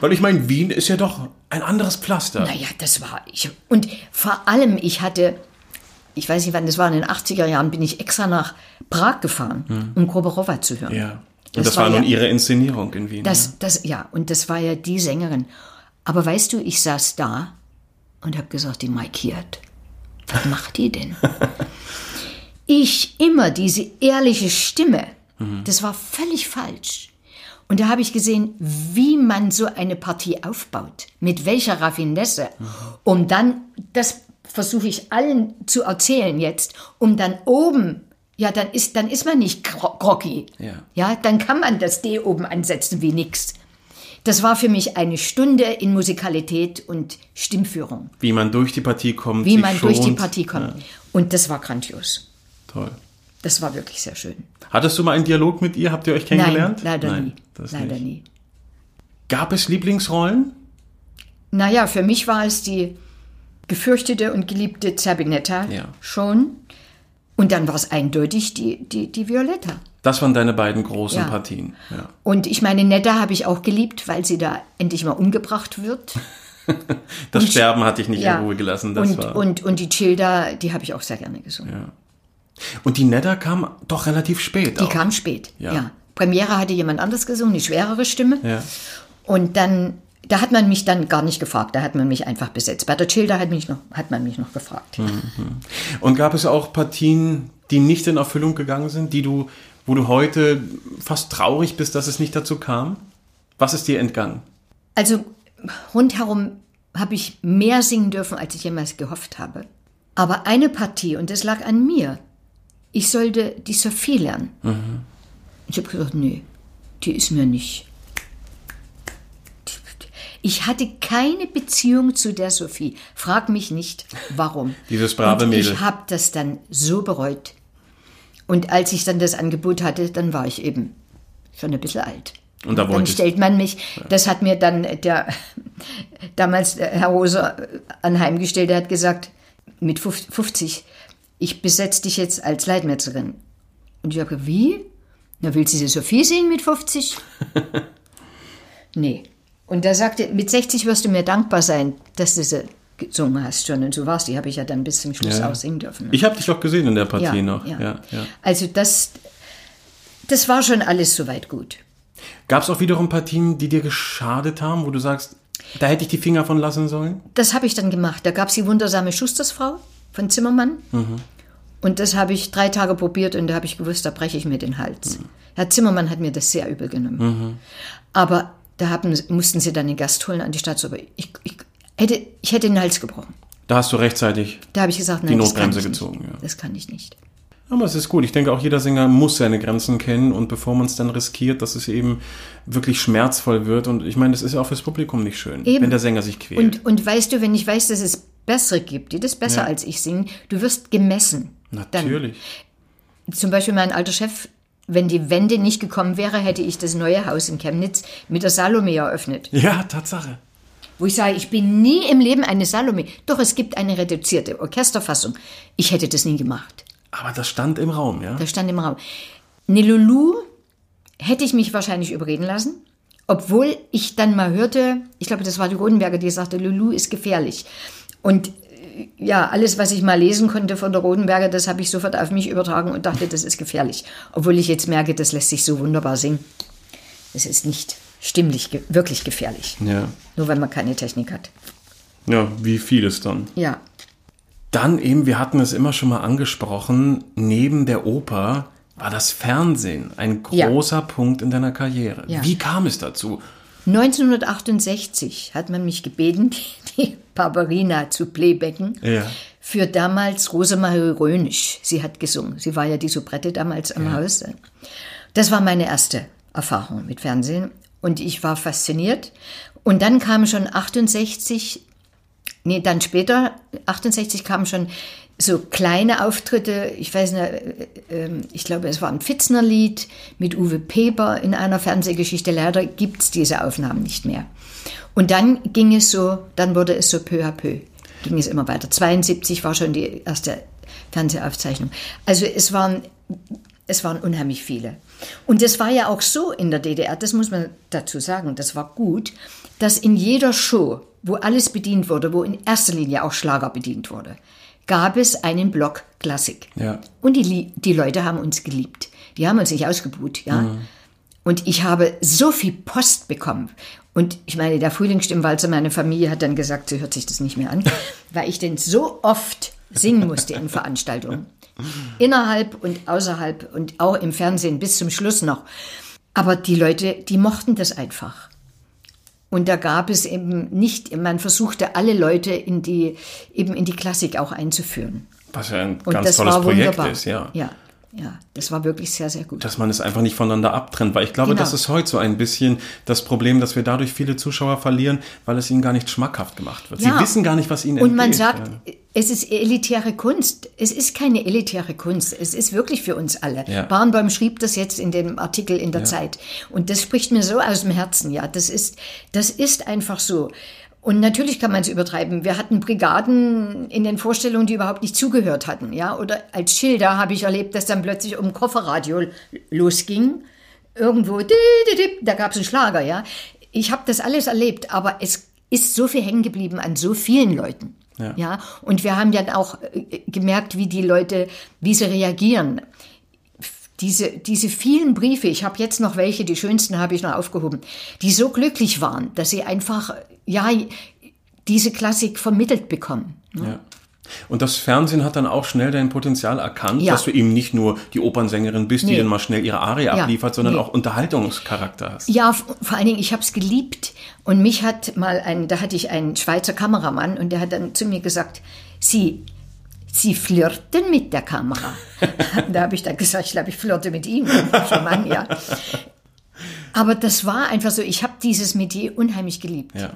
Speaker 1: Weil ich meine, Wien ist ja doch ein anderes Pflaster.
Speaker 2: Naja, das war ich. Und vor allem, ich hatte, ich weiß nicht wann, das war in den 80er Jahren, bin ich extra nach Prag gefahren, um Groborowa zu hören.
Speaker 1: Hm. Ja. Und
Speaker 2: Das
Speaker 1: das, war,
Speaker 2: war
Speaker 1: nun
Speaker 2: ja-
Speaker 1: ihre Inszenierung in Wien.
Speaker 2: Das, das, ja, und das war ja die Sängerin. Aber weißt du, ich saß da und habe gesagt, die markiert. Was macht die denn? <laughs> ich immer diese ehrliche Stimme. Das war völlig falsch. Und da habe ich gesehen, wie man so eine Partie aufbaut, mit welcher Raffinesse, um dann, das versuche ich allen zu erzählen jetzt, um dann oben, ja, dann ist, dann ist man nicht gro- groggy.
Speaker 1: Ja.
Speaker 2: ja, dann kann man das D oben ansetzen wie nix. Das war für mich eine Stunde in Musikalität und Stimmführung,
Speaker 1: Wie man durch die Partie kommt.
Speaker 2: wie man durch die
Speaker 1: schont.
Speaker 2: Partie kommt. Und das war grandios.
Speaker 1: Toll.
Speaker 2: Das war wirklich sehr schön.
Speaker 1: Hattest du mal einen Dialog mit ihr? Habt ihr euch kennengelernt?
Speaker 2: Nein, leider
Speaker 1: Nein,
Speaker 2: nie.
Speaker 1: Das
Speaker 2: Leider
Speaker 1: nicht.
Speaker 2: nie.
Speaker 1: Gab es Lieblingsrollen?
Speaker 2: Naja, für mich war es die gefürchtete und geliebte Zerbinetta
Speaker 1: Ja.
Speaker 2: schon. Und dann war es eindeutig die, die, die Violetta.
Speaker 1: Das waren deine beiden großen
Speaker 2: Ja.
Speaker 1: Partien. Ja.
Speaker 2: Und ich meine, Netta habe ich auch geliebt, weil sie da endlich mal umgebracht wird. <laughs>
Speaker 1: Das
Speaker 2: Und-
Speaker 1: Sterben hatte ich nicht
Speaker 2: Ja.
Speaker 1: in Ruhe gelassen. Das
Speaker 2: und,
Speaker 1: war.
Speaker 2: und, und die Childa, die habe ich auch sehr gerne gesungen.
Speaker 1: Und die Netta kam doch relativ spät.
Speaker 2: Die
Speaker 1: auch.
Speaker 2: kam spät.
Speaker 1: Ja.
Speaker 2: Ja. Premiere hatte jemand anders gesungen, eine schwerere Stimme.
Speaker 1: Ja.
Speaker 2: Und dann, da hat man mich dann gar nicht gefragt, da hat man mich einfach besetzt. Bei der Childa hat, mich noch, hat man mich noch gefragt.
Speaker 1: Hm. Und gab es auch Partien, die nicht in Erfüllung gegangen sind, die du, wo du heute fast traurig bist, dass es nicht dazu kam? Was ist dir entgangen?
Speaker 2: Also rundherum habe ich mehr singen dürfen, als ich jemals gehofft habe. Aber eine Partie, und das lag an mir, ich sollte die Sophie lernen. Ich habe gesagt, nee, die ist mir nicht. Ich hatte keine Beziehung zu der Sophie. Frag mich nicht, warum. <laughs>
Speaker 1: Dieses brave
Speaker 2: und
Speaker 1: Mädel.
Speaker 2: Ich habe das dann so bereut. Und als ich dann das Angebot hatte, dann war ich eben schon ein bisschen alt.
Speaker 1: Und da
Speaker 2: Dann
Speaker 1: wolltest
Speaker 2: stellt man mich, das hat mir dann der damals der Herr Roser anheimgestellt, der hat gesagt, mit 50, ich besetze dich jetzt als Leitmetzerin. Und ich habe wie? Na, willst du die Sophie singen mit 50? <laughs> nee. Und da sagte, mit 60 wirst du mir dankbar sein, dass du sie gesungen hast schon. Und so war's. Die habe ich ja dann bis zum Schluss
Speaker 1: Ja.
Speaker 2: auch singen dürfen.
Speaker 1: Ich habe dich doch gesehen in der Partie
Speaker 2: ja,
Speaker 1: noch.
Speaker 2: Ja,
Speaker 1: ja.
Speaker 2: Also das, das war schon alles soweit gut.
Speaker 1: Gab es auch wiederum Partien, die dir geschadet haben, wo du sagst, da hätte ich die Finger von lassen sollen?
Speaker 2: Das habe ich dann gemacht. Da gab es die wundersame Schustersfrau von Zimmermann. Und das habe ich drei Tage probiert und da habe ich gewusst, da breche ich mir den Hals. Herr Zimmermann hat mir das sehr übel genommen. Aber da haben, mussten sie dann den Gast holen an die Staatsoper. Ich, ich, hätte, ich hätte den Hals gebrochen.
Speaker 1: Da hast du rechtzeitig.
Speaker 2: Da habe ich gesagt, nein, kann
Speaker 1: Notbremse gezogen, ja.
Speaker 2: Das kann ich nicht.
Speaker 1: Aber es ist gut. Ich denke, auch jeder Sänger muss seine Grenzen kennen und bevor man es dann riskiert, dass es eben wirklich schmerzvoll wird. Und ich meine, das ist ja auch fürs Publikum nicht schön,
Speaker 2: Eben.
Speaker 1: wenn der Sänger sich quält.
Speaker 2: Und, und weißt du, wenn ich weiß, dass es bessere gibt, die das besser
Speaker 1: Ja.
Speaker 2: als ich singen, du wirst gemessen.
Speaker 1: Natürlich.
Speaker 2: Dann, zum Beispiel mein alter Chef, wenn die Wende nicht gekommen wäre, hätte ich das neue Haus in Chemnitz mit der Salome eröffnet.
Speaker 1: Ja, Tatsache.
Speaker 2: Wo ich sage, ich bin nie im Leben eine Salome. Doch, es gibt eine reduzierte Orchesterfassung. Ich hätte das nie gemacht.
Speaker 1: Aber das stand im Raum, ja?
Speaker 2: Das stand im Raum. Ne Lulu hätte ich mich wahrscheinlich überreden lassen. Obwohl ich dann mal hörte, ich glaube, das war die Rodenberger, die sagte, Lulu ist gefährlich. Und äh, ja, alles, was ich mal lesen konnte von der Rodenberger, das habe ich sofort auf mich übertragen und dachte, das ist gefährlich. Obwohl ich jetzt merke, das lässt sich so wunderbar singen. Es ist nicht stimmlich ge wirklich gefährlich.
Speaker 1: Ja.
Speaker 2: Nur weil man keine Technik hat.
Speaker 1: Ja, wie vieles dann.
Speaker 2: Ja.
Speaker 1: Dann eben, wir hatten es immer schon mal angesprochen, neben der Oper war das Fernsehen ein
Speaker 2: Ja.
Speaker 1: großer Punkt in deiner Karriere.
Speaker 2: Ja.
Speaker 1: Wie kam es dazu?
Speaker 2: 1968 hat man mich gebeten, <laughs> die Barbarina zu playbacken.
Speaker 1: Ja.
Speaker 2: Für damals Rosemarie Rönisch. Sie hat gesungen. Sie war ja die Soubrette damals am Haus. Das war meine erste Erfahrung mit Fernsehen. Und ich war fasziniert. Und dann kam schon 68, nee, dann später, 68 kamen schon so kleine Auftritte. Ich weiß nicht, äh, ähm, ich glaube, es war ein Pfitzner-Lied mit Uwe Peper in einer Fernsehgeschichte. Leider gibt es diese Aufnahmen nicht mehr. Und dann ging es so, dann wurde es so peu à peu, ging es immer weiter. 72 war schon die erste Fernsehaufzeichnung. Also es waren es waren unheimlich viele. Und es war ja auch so in der DDR, das muss man dazu sagen, das war gut, dass in jeder Show, wo alles bedient wurde, wo in erster Linie auch Schlager bedient wurde, gab es einen Block Klassik.
Speaker 1: Ja.
Speaker 2: Und die, die Leute haben uns geliebt. Die haben uns nicht ausgebuht, ja. Und ich habe so viel Post bekommen. Und ich meine, der Frühlingsstimmwalzer, meine Familie hat dann gesagt, sie hört sich das nicht mehr an, <laughs> weil ich den so oft singen musste in Veranstaltungen. Innerhalb und außerhalb und auch im Fernsehen bis zum Schluss noch. Aber die Leute, die mochten das einfach. Und da gab es eben nicht, man versuchte alle Leute in die, eben in die Klassik auch einzuführen.
Speaker 1: Was ja ein
Speaker 2: Und
Speaker 1: ganz
Speaker 2: das
Speaker 1: tolles
Speaker 2: war
Speaker 1: Projekt
Speaker 2: wunderbar.
Speaker 1: ist, ja.
Speaker 2: Ja, ja, das war wirklich sehr, sehr gut.
Speaker 1: Dass man es einfach nicht voneinander abtrennt, weil ich glaube,
Speaker 2: Genau.
Speaker 1: das ist heute so ein bisschen das Problem, dass wir dadurch viele Zuschauer verlieren, weil es ihnen gar nicht schmackhaft gemacht wird.
Speaker 2: Ja.
Speaker 1: Sie wissen gar nicht, was ihnen
Speaker 2: Und man
Speaker 1: entgeht,
Speaker 2: sagt,
Speaker 1: ja.
Speaker 2: es ist elitäre Kunst. Es ist keine elitäre Kunst. Es ist wirklich für uns alle.
Speaker 1: Ja.
Speaker 2: Barnbaum schrieb das jetzt in dem Artikel in der Zeit. Und das spricht mir so aus dem Herzen. Ja, das ist, das ist einfach so. Und natürlich kann man es übertreiben. Wir hatten Brigaden in den Vorstellungen, die überhaupt nicht zugehört hatten. Ja, oder als Schilder habe ich erlebt, dass dann plötzlich um Kofferradio losging. Irgendwo, da gab es einen Schlager. Ja, ich habe das alles erlebt, aber es ist so viel hängen geblieben an so vielen Leuten.
Speaker 1: Ja.
Speaker 2: Ja, und wir haben dann auch äh, gemerkt, wie die Leute, wie sie reagieren. Diese, diese vielen Briefe, ich habe jetzt noch welche, die schönsten habe ich noch aufgehoben, die so glücklich waren, dass sie einfach, ja, diese Klassik vermittelt bekommen.
Speaker 1: Ja. Und das Fernsehen hat dann auch schnell dein Potenzial erkannt,
Speaker 2: Ja.
Speaker 1: dass du eben nicht nur die Opernsängerin bist, die
Speaker 2: Nee.
Speaker 1: dann mal schnell ihre Arie
Speaker 2: Ja.
Speaker 1: abliefert, sondern
Speaker 2: Nee.
Speaker 1: auch Unterhaltungscharakter hast.
Speaker 2: Ja, vor allen Dingen, ich habe es geliebt. Und mich hat mal ein, da hatte ich einen Schweizer Kameramann und der hat dann zu mir gesagt, Sie, Sie flirten mit der Kamera. <laughs> da habe ich dann gesagt, ich glaube, ich flirte mit ihm. Schon Mann, ja. Aber das war einfach so, ich habe dieses Metier unheimlich geliebt.
Speaker 1: Ja.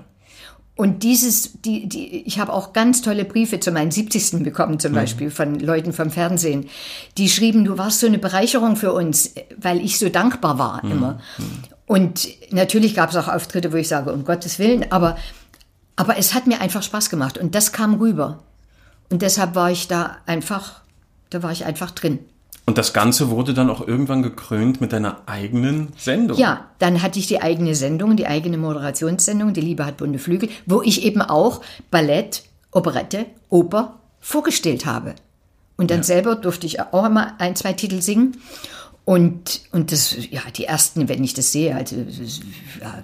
Speaker 2: Und dieses, die, die, ich habe auch ganz tolle Briefe zu meinen 70. bekommen, zum Beispiel von Leuten vom Fernsehen. Die schrieben, du warst so eine Bereicherung für uns, weil ich so dankbar war immer. Und natürlich gab es auch Auftritte, wo ich sage, um Gottes Willen, aber, aber es hat mir einfach Spaß gemacht und das kam rüber. Und deshalb war ich da einfach, da war ich einfach drin.
Speaker 1: Und das Ganze wurde dann auch irgendwann gekrönt mit deiner eigenen Sendung.
Speaker 2: Ja, dann hatte ich die eigene Sendung, die eigene Moderationssendung, Die Liebe hat bunte Flügel, wo ich eben auch Ballett, Operette, Oper vorgestellt habe. Und dann selber durfte ich auch immer ein, zwei Titel singen. Und, und das, ja, die ersten, wenn ich das sehe, also ja,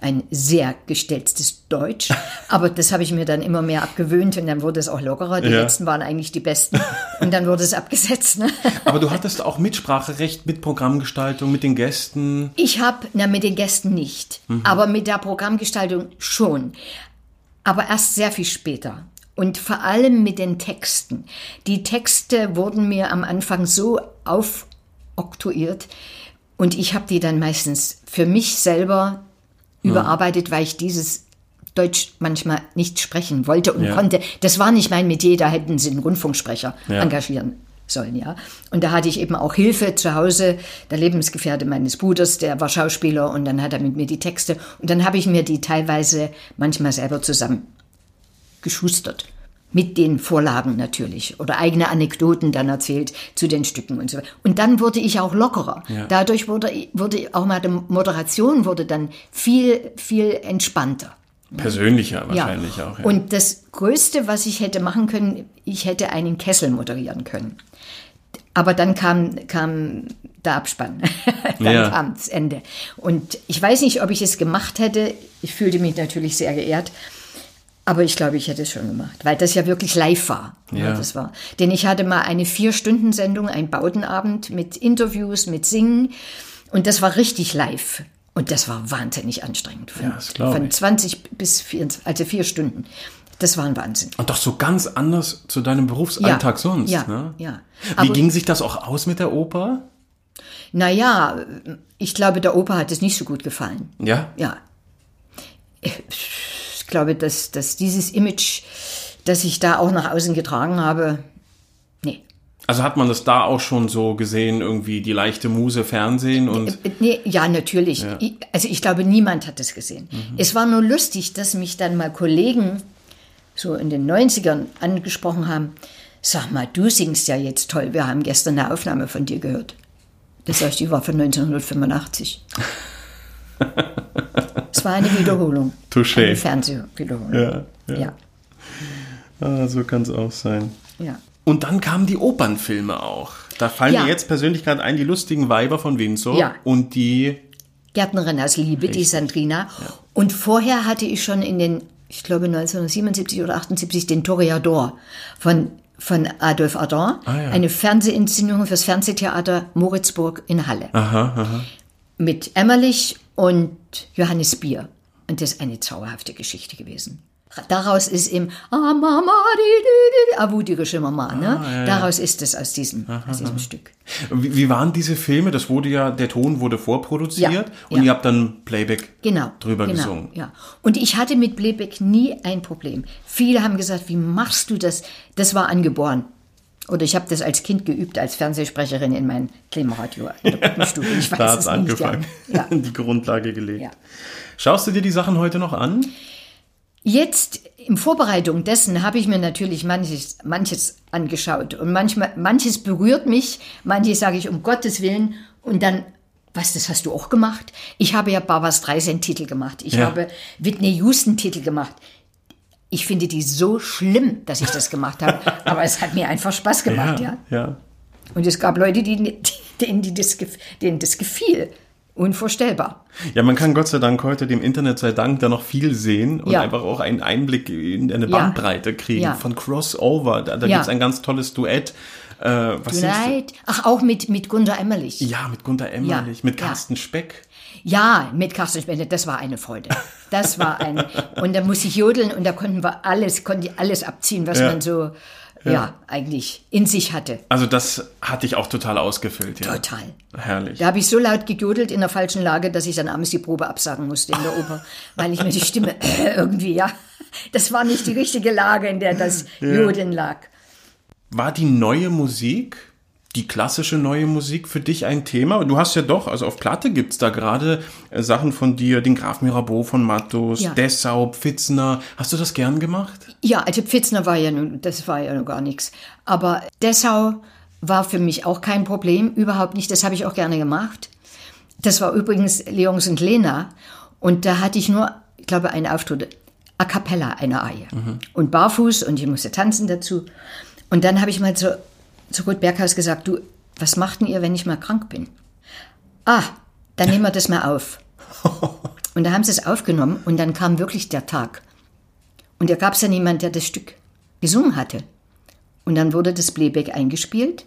Speaker 2: ein sehr gestelztes Deutsch. <laughs> Aber das habe ich mir dann immer mehr abgewöhnt und dann wurde es auch lockerer. Die
Speaker 1: Ja.
Speaker 2: letzten waren eigentlich die besten. Und dann wurde es abgesetzt. Ne? <laughs>
Speaker 1: Aber du hattest auch Mitspracherecht mit Programmgestaltung, mit den Gästen.
Speaker 2: Ich habe, na mit den Gästen nicht, aber mit der Programmgestaltung schon. Aber erst sehr viel später. Und vor allem mit den Texten. Die Texte wurden mir am Anfang so aufoktroyiert und ich habe die dann meistens für mich selber überarbeitet, weil ich dieses Deutsch manchmal nicht sprechen wollte und
Speaker 1: Ja.
Speaker 2: konnte. Das war nicht mein Metier, da hätten sie einen Rundfunksprecher
Speaker 1: Ja.
Speaker 2: engagieren sollen, ja. Und da hatte ich eben auch Hilfe zu Hause. Der Lebensgefährte meines Bruders, der war Schauspieler und dann hat er mit mir die Texte und dann habe ich mir die teilweise manchmal selber zusammen geschustert. Mit den Vorlagen natürlich oder eigene Anekdoten dann erzählt zu den Stücken und so weiter. Und dann wurde ich auch lockerer.
Speaker 1: Ja.
Speaker 2: Dadurch wurde, wurde auch mal die Moderation wurde dann viel, viel entspannter.
Speaker 1: Persönlicher wahrscheinlich auch. Ja.
Speaker 2: Und das Größte, was ich hätte machen können, ich hätte einen Kessel moderieren können. Aber dann kam, kam der Abspann. <laughs> dann
Speaker 1: Ja.
Speaker 2: kam das Ende. Und ich weiß nicht, ob ich es gemacht hätte. Ich fühlte mich natürlich sehr geehrt. Aber ich glaube, ich hätte es schon gemacht, weil das ja wirklich live war.
Speaker 1: Ja.
Speaker 2: das war. Denn ich hatte mal eine Vier-Stunden-Sendung, ein Bautenabend mit Interviews, mit Singen. Und das war richtig live. Und das war wahnsinnig anstrengend. Von,
Speaker 1: Ja, das
Speaker 2: von
Speaker 1: ich.
Speaker 2: 20 bis 24, also vier Stunden. Das war ein Wahnsinn.
Speaker 1: Und doch so ganz anders zu deinem Berufsalltag
Speaker 2: Ja,
Speaker 1: sonst.
Speaker 2: ja,
Speaker 1: ne?
Speaker 2: ja.
Speaker 1: Wie
Speaker 2: Aber-
Speaker 1: ging sich das auch aus mit der Oper?
Speaker 2: Naja, ich glaube, der Opa hat es nicht so gut gefallen.
Speaker 1: Ja.
Speaker 2: Ja. Ich glaube, dass, dass dieses Image, das ich da auch nach außen getragen habe, nee.
Speaker 1: Also hat man das da auch schon so gesehen, irgendwie die leichte Muse Fernsehen und
Speaker 2: Äh, Nee, ja, natürlich. Ich, also ich glaube, niemand hat es gesehen. Es war nur lustig, dass mich dann mal Kollegen so in den 90ern angesprochen haben. sag mal, du singst ja jetzt toll. Wir haben gestern eine Aufnahme von dir gehört. Das heißt, die war von 1985. <laughs> es war eine Wiederholung.
Speaker 1: Touché.
Speaker 2: Eine Fernsehwiederholung.
Speaker 1: Ja, ja.
Speaker 2: ja.
Speaker 1: Ah, so kann es auch sein.
Speaker 2: ja.
Speaker 1: Und dann kamen die Opernfilme auch. Da fallen
Speaker 2: Ja.
Speaker 1: mir jetzt persönlich gerade ein, die lustigen Weiber von Windsor
Speaker 2: Ja.
Speaker 1: und die
Speaker 2: Gärtnerin aus Liebe, die Sandrina. Und vorher hatte ich schon in den, ich glaube 1977 oder 78, den Toreador von, von Adolf Adam.
Speaker 1: Ah, ja.
Speaker 2: Eine Fernsehinszenierung fürs Fernsehtheater Moritzburg in Halle. Mit Emmerlich und Johannes Bier. Und das ist eine zauberhafte Geschichte gewesen. Daraus ist im Ah, Mama, di, di, avudirische Mama, ne?
Speaker 1: Ah,
Speaker 2: Daraus ist es aus diesem, aus diesem Stück.
Speaker 1: Wie, wie waren diese Filme? Das wurde ja, der Ton wurde vorproduziert
Speaker 2: Ja,
Speaker 1: und
Speaker 2: ja.
Speaker 1: ihr habt dann Playback
Speaker 2: genau,
Speaker 1: drüber
Speaker 2: genau,
Speaker 1: gesungen.
Speaker 2: Ja. Und ich hatte mit Playback nie ein Problem. Viele haben gesagt, wie machst du das? Das war angeboren. Oder ich habe das als Kind geübt, als Fernsehsprecherin in mein Klimaradio in der Puppenstube. Ich <laughs> weiß
Speaker 1: Da hat
Speaker 2: es
Speaker 1: angefangen,
Speaker 2: Ja. <laughs>
Speaker 1: Die Grundlage gelegt.
Speaker 2: Ja.
Speaker 1: Schaust du dir die Sachen heute noch an?
Speaker 2: Jetzt in Vorbereitung dessen habe ich mir natürlich manches, manches angeschaut. Und manchmal, manches berührt mich, manches sage ich um Gottes Willen. Und dann, was, das hast du auch gemacht? Ich habe ja Barbara Streisand-Titel gemacht. Ich
Speaker 1: Ja.
Speaker 2: habe Whitney Houston-Titel gemacht. Ich finde die so schlimm, dass ich das gemacht habe. <laughs> Aber es hat mir einfach Spaß gemacht, ja.
Speaker 1: ja.
Speaker 2: Und es gab Leute, die, denen, die das, denen das gefiel. Unvorstellbar.
Speaker 1: Ja, man kann Gott sei Dank heute dem Internet sei Dank da noch viel sehen und
Speaker 2: Ja.
Speaker 1: einfach auch einen Einblick in eine
Speaker 2: Ja.
Speaker 1: Bandbreite kriegen
Speaker 2: Ja.
Speaker 1: von Crossover. Da, da
Speaker 2: Ja.
Speaker 1: gibt's ein ganz tolles Duett. Äh.
Speaker 2: Ach, auch mit, mit Gunda Emmerlich.
Speaker 1: Ja, mit Gunter Emmerlich, mit
Speaker 2: Ja.
Speaker 1: Carsten Speck.
Speaker 2: Ja, mit Carsten Spende, das war eine Freude. Das war eine. Und da musste ich jodeln und da konnten wir alles, konnte ich alles abziehen, was
Speaker 1: Ja.
Speaker 2: man so, ja. eigentlich in sich hatte.
Speaker 1: Also das hatte ich auch total ausgefüllt. Ja.
Speaker 2: Total.
Speaker 1: Herrlich.
Speaker 2: Da habe ich so laut gejodelt in der falschen Lage, dass ich dann abends die Probe absagen musste in der Oper, <laughs> weil ich mir die Stimme irgendwie, ja, das war nicht die richtige Lage, in der das Jodeln lag.
Speaker 1: War die neue Musik, die klassische neue Musik für dich ein Thema? Du hast ja doch, also auf Platte gibt's da gerade äh, Sachen von dir, den Graf Mirabeau von Mattos,
Speaker 2: Ja.
Speaker 1: Dessau, Pfitzner. Hast du das gern gemacht?
Speaker 2: Ja, also Pfitzner war ja nun, das war ja noch gar nichts. Aber Dessau war für mich auch kein Problem, überhaupt nicht. Das habe ich auch gerne gemacht. Das war übrigens Leons und Lena. Und da hatte ich nur, ich glaube, einen Auftritt, a cappella, eine Arie. Und barfuß und ich musste tanzen dazu. Und dann habe ich mal zu, zu Ruth Berghaus gesagt, du, was macht denn ihr, wenn ich mal krank bin? Ah, dann nehmen wir das mal auf. <laughs> Und da haben sie es aufgenommen und dann kam wirklich der Tag. Und da gab es ja niemand, der das Stück gesungen hatte. Und dann wurde das Playback eingespielt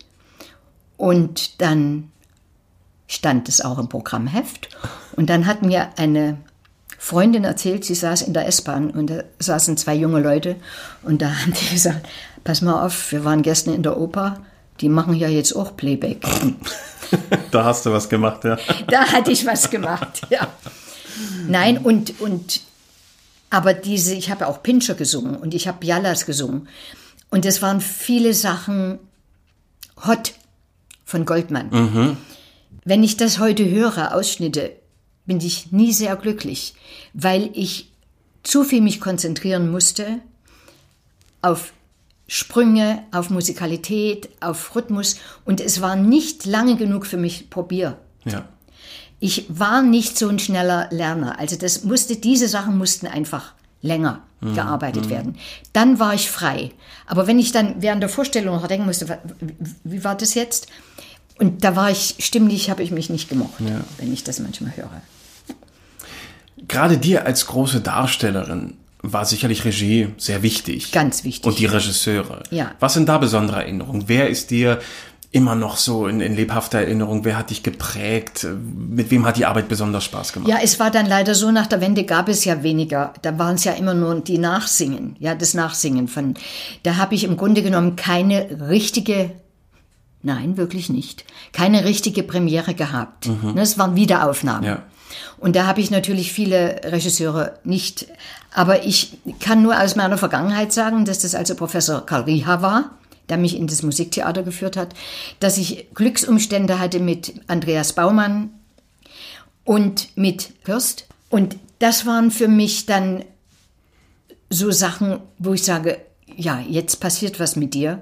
Speaker 2: und dann stand es auch im Programmheft. Und dann hat mir eine Freundin erzählt, sie saß in der S-Bahn und da saßen zwei junge Leute und da haben die <laughs> gesagt, pass mal auf, wir waren gestern in der Oper, die machen ja jetzt auch Playback. <laughs>
Speaker 1: Da hast du was gemacht, ja. <laughs>
Speaker 2: Da hatte ich was gemacht, ja. Nein, und, und aber diese, ich habe auch Pinscher gesungen und ich habe Jallas gesungen. Und es waren viele Sachen hot von Goldmann. Wenn ich das heute höre, Ausschnitte, bin ich nie sehr glücklich, weil ich zu viel mich konzentrieren musste auf Sprünge, auf Musikalität, auf Rhythmus und es war nicht lange genug für mich Probier.
Speaker 1: ja.
Speaker 2: Ich war nicht so ein schneller Lerner. Also das musste, diese Sachen mussten einfach länger gearbeitet werden. Dann war ich frei. Aber wenn ich dann während der Vorstellung noch denken musste, wie- wie war das jetzt? Und da war ich, stimmlich habe ich mich nicht gemocht, wenn ich das manchmal höre.
Speaker 1: Gerade dir als große Darstellerin war sicherlich Regie sehr wichtig.
Speaker 2: Ganz wichtig.
Speaker 1: Und die Regisseure.
Speaker 2: Ja.
Speaker 1: Was sind da besondere Erinnerungen? Wer ist dir immer noch so in, in lebhafter Erinnerung? Wer hat dich geprägt? Mit wem hat die Arbeit besonders Spaß gemacht?
Speaker 2: Ja, es war dann leider so, nach der Wende gab es ja weniger. Da waren es ja immer nur die Nachsingen, ja, das Nachsingen von. Da habe ich im Grunde genommen keine richtige, nein, wirklich nicht, keine richtige Premiere gehabt. Das waren Wiederaufnahmen.
Speaker 1: Ja.
Speaker 2: Und da habe ich natürlich viele Regisseure nicht. Aber ich kann nur aus meiner Vergangenheit sagen, dass das also Professor Karl Rieha war, der mich in das Musiktheater geführt hat, dass ich Glücksumstände hatte mit Andreas Baumann und mit Hürst. Und das waren für mich dann so Sachen, wo ich sage, ja, jetzt passiert was mit dir.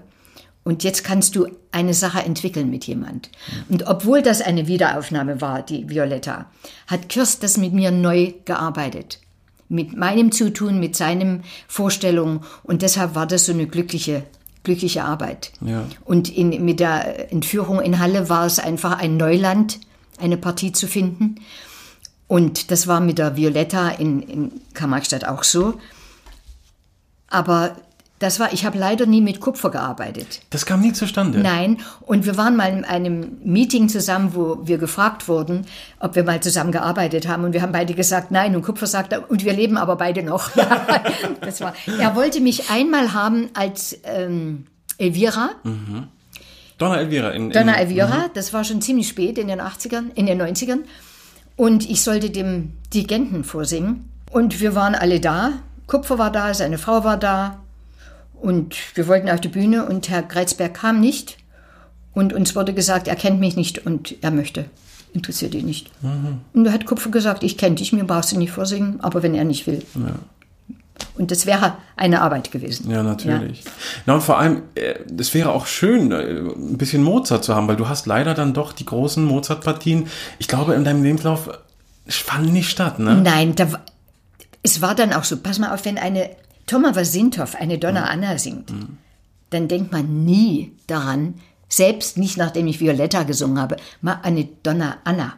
Speaker 2: Und jetzt kannst du eine Sache entwickeln mit jemand. Und obwohl das eine Wiederaufnahme war, die Violetta, hat Kirst das mit mir neu gearbeitet. Mit meinem Zutun, mit seinen Vorstellungen. Und deshalb war das so eine glückliche, glückliche Arbeit.
Speaker 1: Ja.
Speaker 2: Und in, mit der Entführung in Halle war es einfach ein Neuland, eine Partie zu finden. Und das war mit der Violetta in, in Karl-Marx-Stadt auch so. Aber das war, ich habe leider nie mit Kupfer gearbeitet.
Speaker 1: Das kam nie zustande.
Speaker 2: Nein, und wir waren mal in einem Meeting zusammen, wo wir gefragt wurden, ob wir mal zusammen gearbeitet haben. Und wir haben beide gesagt, nein. Und Kupfer sagte, und wir leben aber beide noch. <laughs> Ja, das war, er wollte mich einmal haben als ähm, Elvira,
Speaker 1: Donna Elvira. In, in,
Speaker 2: Donna Elvira. Das war schon ziemlich spät in den 80ern, in den 90ern. Und ich sollte dem Dirigenten vorsingen. Und wir waren alle da. Kupfer war da, seine Frau war da. Und wir wollten auf die Bühne und Herr Greizberg kam nicht. Und uns wurde gesagt, er kennt mich nicht und er möchte. Interessiert ihn nicht. Und da hat Kupfer gesagt, ich kenne dich, mir brauchst du nicht vorsingen, aber wenn er nicht will. Und das wäre eine Arbeit gewesen.
Speaker 1: Ja, natürlich. Na und vor allem, äh, es wäre auch schön, äh, ein bisschen Mozart zu haben, weil du hast leider dann doch die großen Mozart-Partien, ich glaube, in deinem Lebenslauf fanden nicht statt, ne?
Speaker 2: Nein, da, es war dann auch so, pass mal auf, wenn eine Thomas Wasintov eine Donna Anna singt, dann denkt man nie daran, selbst nicht nachdem ich Violetta gesungen habe, mal eine Donna Anna.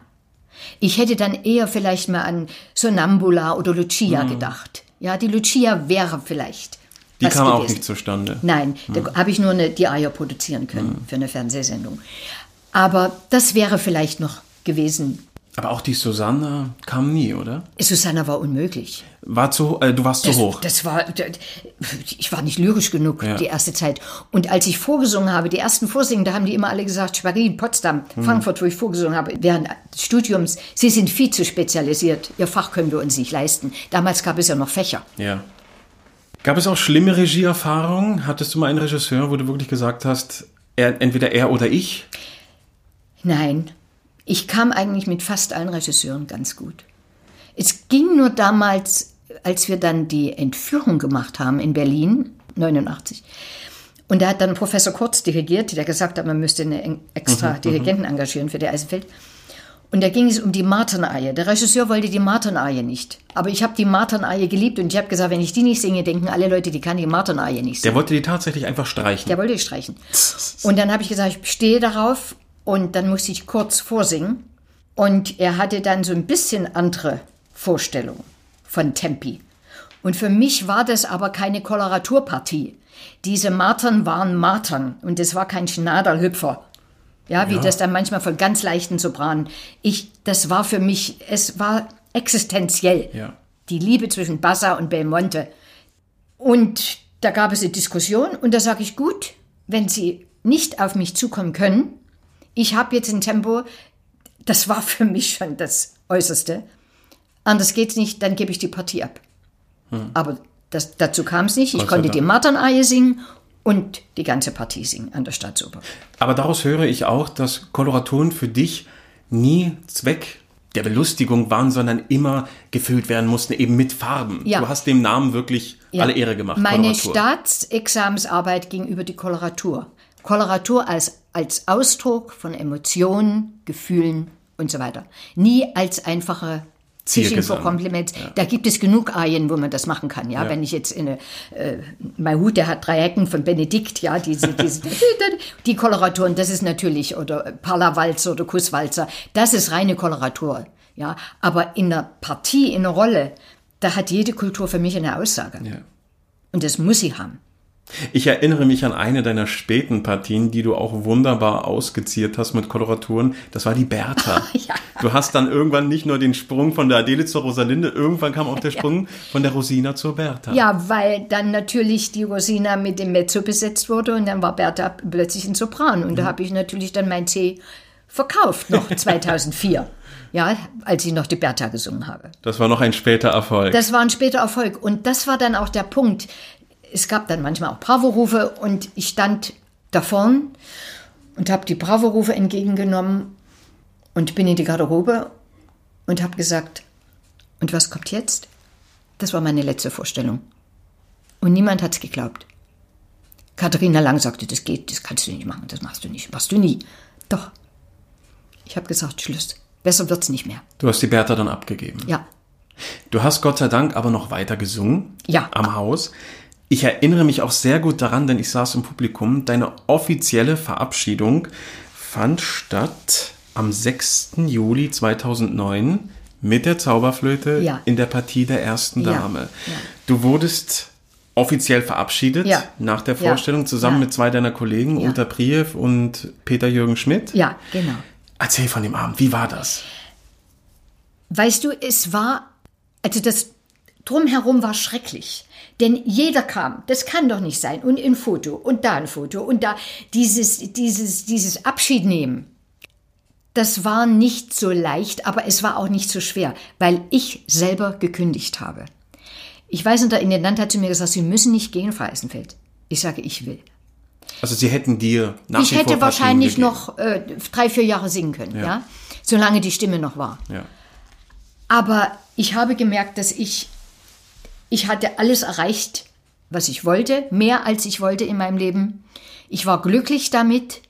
Speaker 2: Ich hätte dann eher vielleicht mal an Sonambula oder Lucia gedacht. Ja, die Lucia wäre vielleicht.
Speaker 1: Die kam auch
Speaker 2: gewesen.
Speaker 1: nicht zustande.
Speaker 2: Nein, da habe ich nur eine, die Eier produzieren können für eine Fernsehsendung. Aber das wäre vielleicht noch gewesen.
Speaker 1: Aber auch die Susanne kam nie, oder?
Speaker 2: Susanna war unmöglich.
Speaker 1: War zu, äh, du warst zu
Speaker 2: Das,
Speaker 1: hoch.
Speaker 2: das war, ich war nicht lyrisch genug
Speaker 1: Ja.
Speaker 2: die erste Zeit. Und als ich vorgesungen habe, die ersten Vorsingen, da haben die immer alle gesagt, Schwerin, Potsdam,
Speaker 1: Hm.
Speaker 2: Frankfurt, wo ich vorgesungen habe, während des Studiums, Sie sind viel zu spezialisiert, Ihr Fach können wir uns nicht leisten. Damals gab es ja noch Fächer.
Speaker 1: ja. Gab es auch schlimme Regieerfahrungen? Hattest du mal einen Regisseur, wo du wirklich gesagt hast, er, entweder er oder ich?
Speaker 2: Nein, ich kam eigentlich mit fast allen Regisseuren ganz gut. Es ging nur damals, als wir dann die Entführung gemacht haben in Berlin, 89. Und da hat dann Professor Kurz dirigiert, der gesagt hat, man müsste einen extra Dirigenten engagieren für die Eisenfeld. Und da ging es um die Martenaie. Der Regisseur wollte die Martenaie nicht. Aber ich habe die Martenaie geliebt und ich habe gesagt, wenn ich die nicht singe, denken alle Leute, die kann die Martenaie nicht
Speaker 1: Der
Speaker 2: singen.
Speaker 1: wollte die tatsächlich einfach streichen.
Speaker 2: Der wollte ich streichen. Und dann habe ich gesagt, ich stehe darauf und dann musste ich kurz vorsingen. Und er hatte dann so ein bisschen andere Vorstellungen von Tempi. Und für mich war das aber keine Koloraturpartie. Diese Martern waren Martern und es war kein Schnaderhüpfer. Ja, wie das dann manchmal von ganz leichten Sopranen. Ich, das war für mich, es war existenziell.
Speaker 1: Ja.
Speaker 2: Die Liebe zwischen Bassa und Belmonte. Und da gab es eine Diskussion und da sage ich, gut, wenn Sie nicht auf mich zukommen können, ich habe jetzt ein Tempo, das war für mich schon das Äußerste. Anders geht's nicht, dann gebe ich die Partie ab. Aber das, dazu kam es nicht. Ich
Speaker 1: Hm.
Speaker 2: Konnte die
Speaker 1: Dank.
Speaker 2: Marternaie singen und die ganze Partie singen an der Staatsoper.
Speaker 1: Aber daraus höre ich auch, dass Koloraturen für dich nie Zweck der Belustigung waren, sondern immer gefüllt werden mussten, eben mit Farben.
Speaker 2: Ja.
Speaker 1: Du hast dem Namen wirklich
Speaker 2: Ja.
Speaker 1: alle Ehre gemacht.
Speaker 2: Meine
Speaker 1: Koloratur.
Speaker 2: Staatsexamensarbeit ging über die Koloratur. Koloratur als, als Ausdruck von Emotionen, Gefühlen und so weiter. Nie als einfache Fishing
Speaker 1: Zielgesang.
Speaker 2: for Compliments. Da gibt es genug Arien, wo man das machen kann. Ja,
Speaker 1: Ja.
Speaker 2: wenn ich jetzt in eine, äh, mein Hut, der hat drei Ecken von Benedikt, ja, diese, diese, <laughs> die Koloraturen, das ist natürlich, oder Parlawalzer oder Kusswalzer, das ist reine Koloratur. Ja, aber in der Partie, in der Rolle, da hat jede Kultur für mich eine Aussage.
Speaker 1: Ja.
Speaker 2: Und das muss sie haben.
Speaker 1: Ich erinnere mich an eine deiner späten Partien, die du auch wunderbar ausgeziert hast mit Koloraturen. Das war die Bertha. <laughs>
Speaker 2: Ja.
Speaker 1: Du hast dann irgendwann nicht nur den Sprung von der Adele zur Rosalinde, irgendwann kam auch der <laughs> Sprung von der Rosina zur Bertha.
Speaker 2: Ja, weil dann natürlich die Rosina mit dem Mezzo besetzt wurde und dann war Bertha plötzlich ein Sopran. Und da habe ich natürlich dann mein C verkauft, noch <laughs> 2004. Ja, als ich noch die Bertha gesungen habe.
Speaker 1: Das war noch ein später Erfolg.
Speaker 2: Das war ein später Erfolg. Und das war dann auch der Punkt. Es gab dann manchmal auch Bravo-Rufe und ich stand da vorn und habe die Bravo-Rufe entgegengenommen und bin in die Garderobe und habe gesagt, und was kommt jetzt? Das war meine letzte Vorstellung. Und niemand hat's geglaubt. Katharina Lang sagte, das geht, das kannst du nicht machen, das machst du nicht, machst du nie. Doch. Ich habe gesagt, Schluss. Besser wird's nicht mehr.
Speaker 1: Du hast die Bertha dann abgegeben.
Speaker 2: Ja.
Speaker 1: Du hast Gott sei Dank aber noch weiter gesungen.
Speaker 2: Ja.
Speaker 1: Am Haus. Ich erinnere mich auch sehr gut daran, denn ich saß im Publikum. Deine offizielle Verabschiedung fand statt am 6. Juli 2009 mit der Zauberflöte
Speaker 2: Ja.
Speaker 1: in der Partie der ersten
Speaker 2: Ja.
Speaker 1: Dame.
Speaker 2: Ja.
Speaker 1: Du wurdest offiziell verabschiedet
Speaker 2: Ja.
Speaker 1: nach der
Speaker 2: Ja.
Speaker 1: Vorstellung zusammen
Speaker 2: Ja.
Speaker 1: mit zwei deiner Kollegen,
Speaker 2: Ja.
Speaker 1: Uta Priev und Peter-Jürgen Schmidt.
Speaker 2: Ja, genau.
Speaker 1: Erzähl von dem Abend, wie war das?
Speaker 2: Weißt du, es war, also das drumherum war schrecklich. Denn jeder kam, das kann doch nicht sein. Und ein Foto und da ein Foto und da dieses, dieses, dieses Abschied nehmen. Das war nicht so leicht, aber es war auch nicht so schwer, weil ich selber gekündigt habe. Ich weiß noch, der Intendant hat zu mir gesagt, Sie müssen nicht gehen, Frau Eisenfeld. Ich sage, ich will.
Speaker 1: Also sie hätten dir nach
Speaker 2: ich hätte wahrscheinlich noch äh, drei, vier Jahre singen können, ja. Solange die Stimme noch war.
Speaker 1: Ja.
Speaker 2: Aber ich habe gemerkt, dass ich, ich hatte alles erreicht, was ich wollte, mehr als ich wollte in meinem Leben. Ich war glücklich damit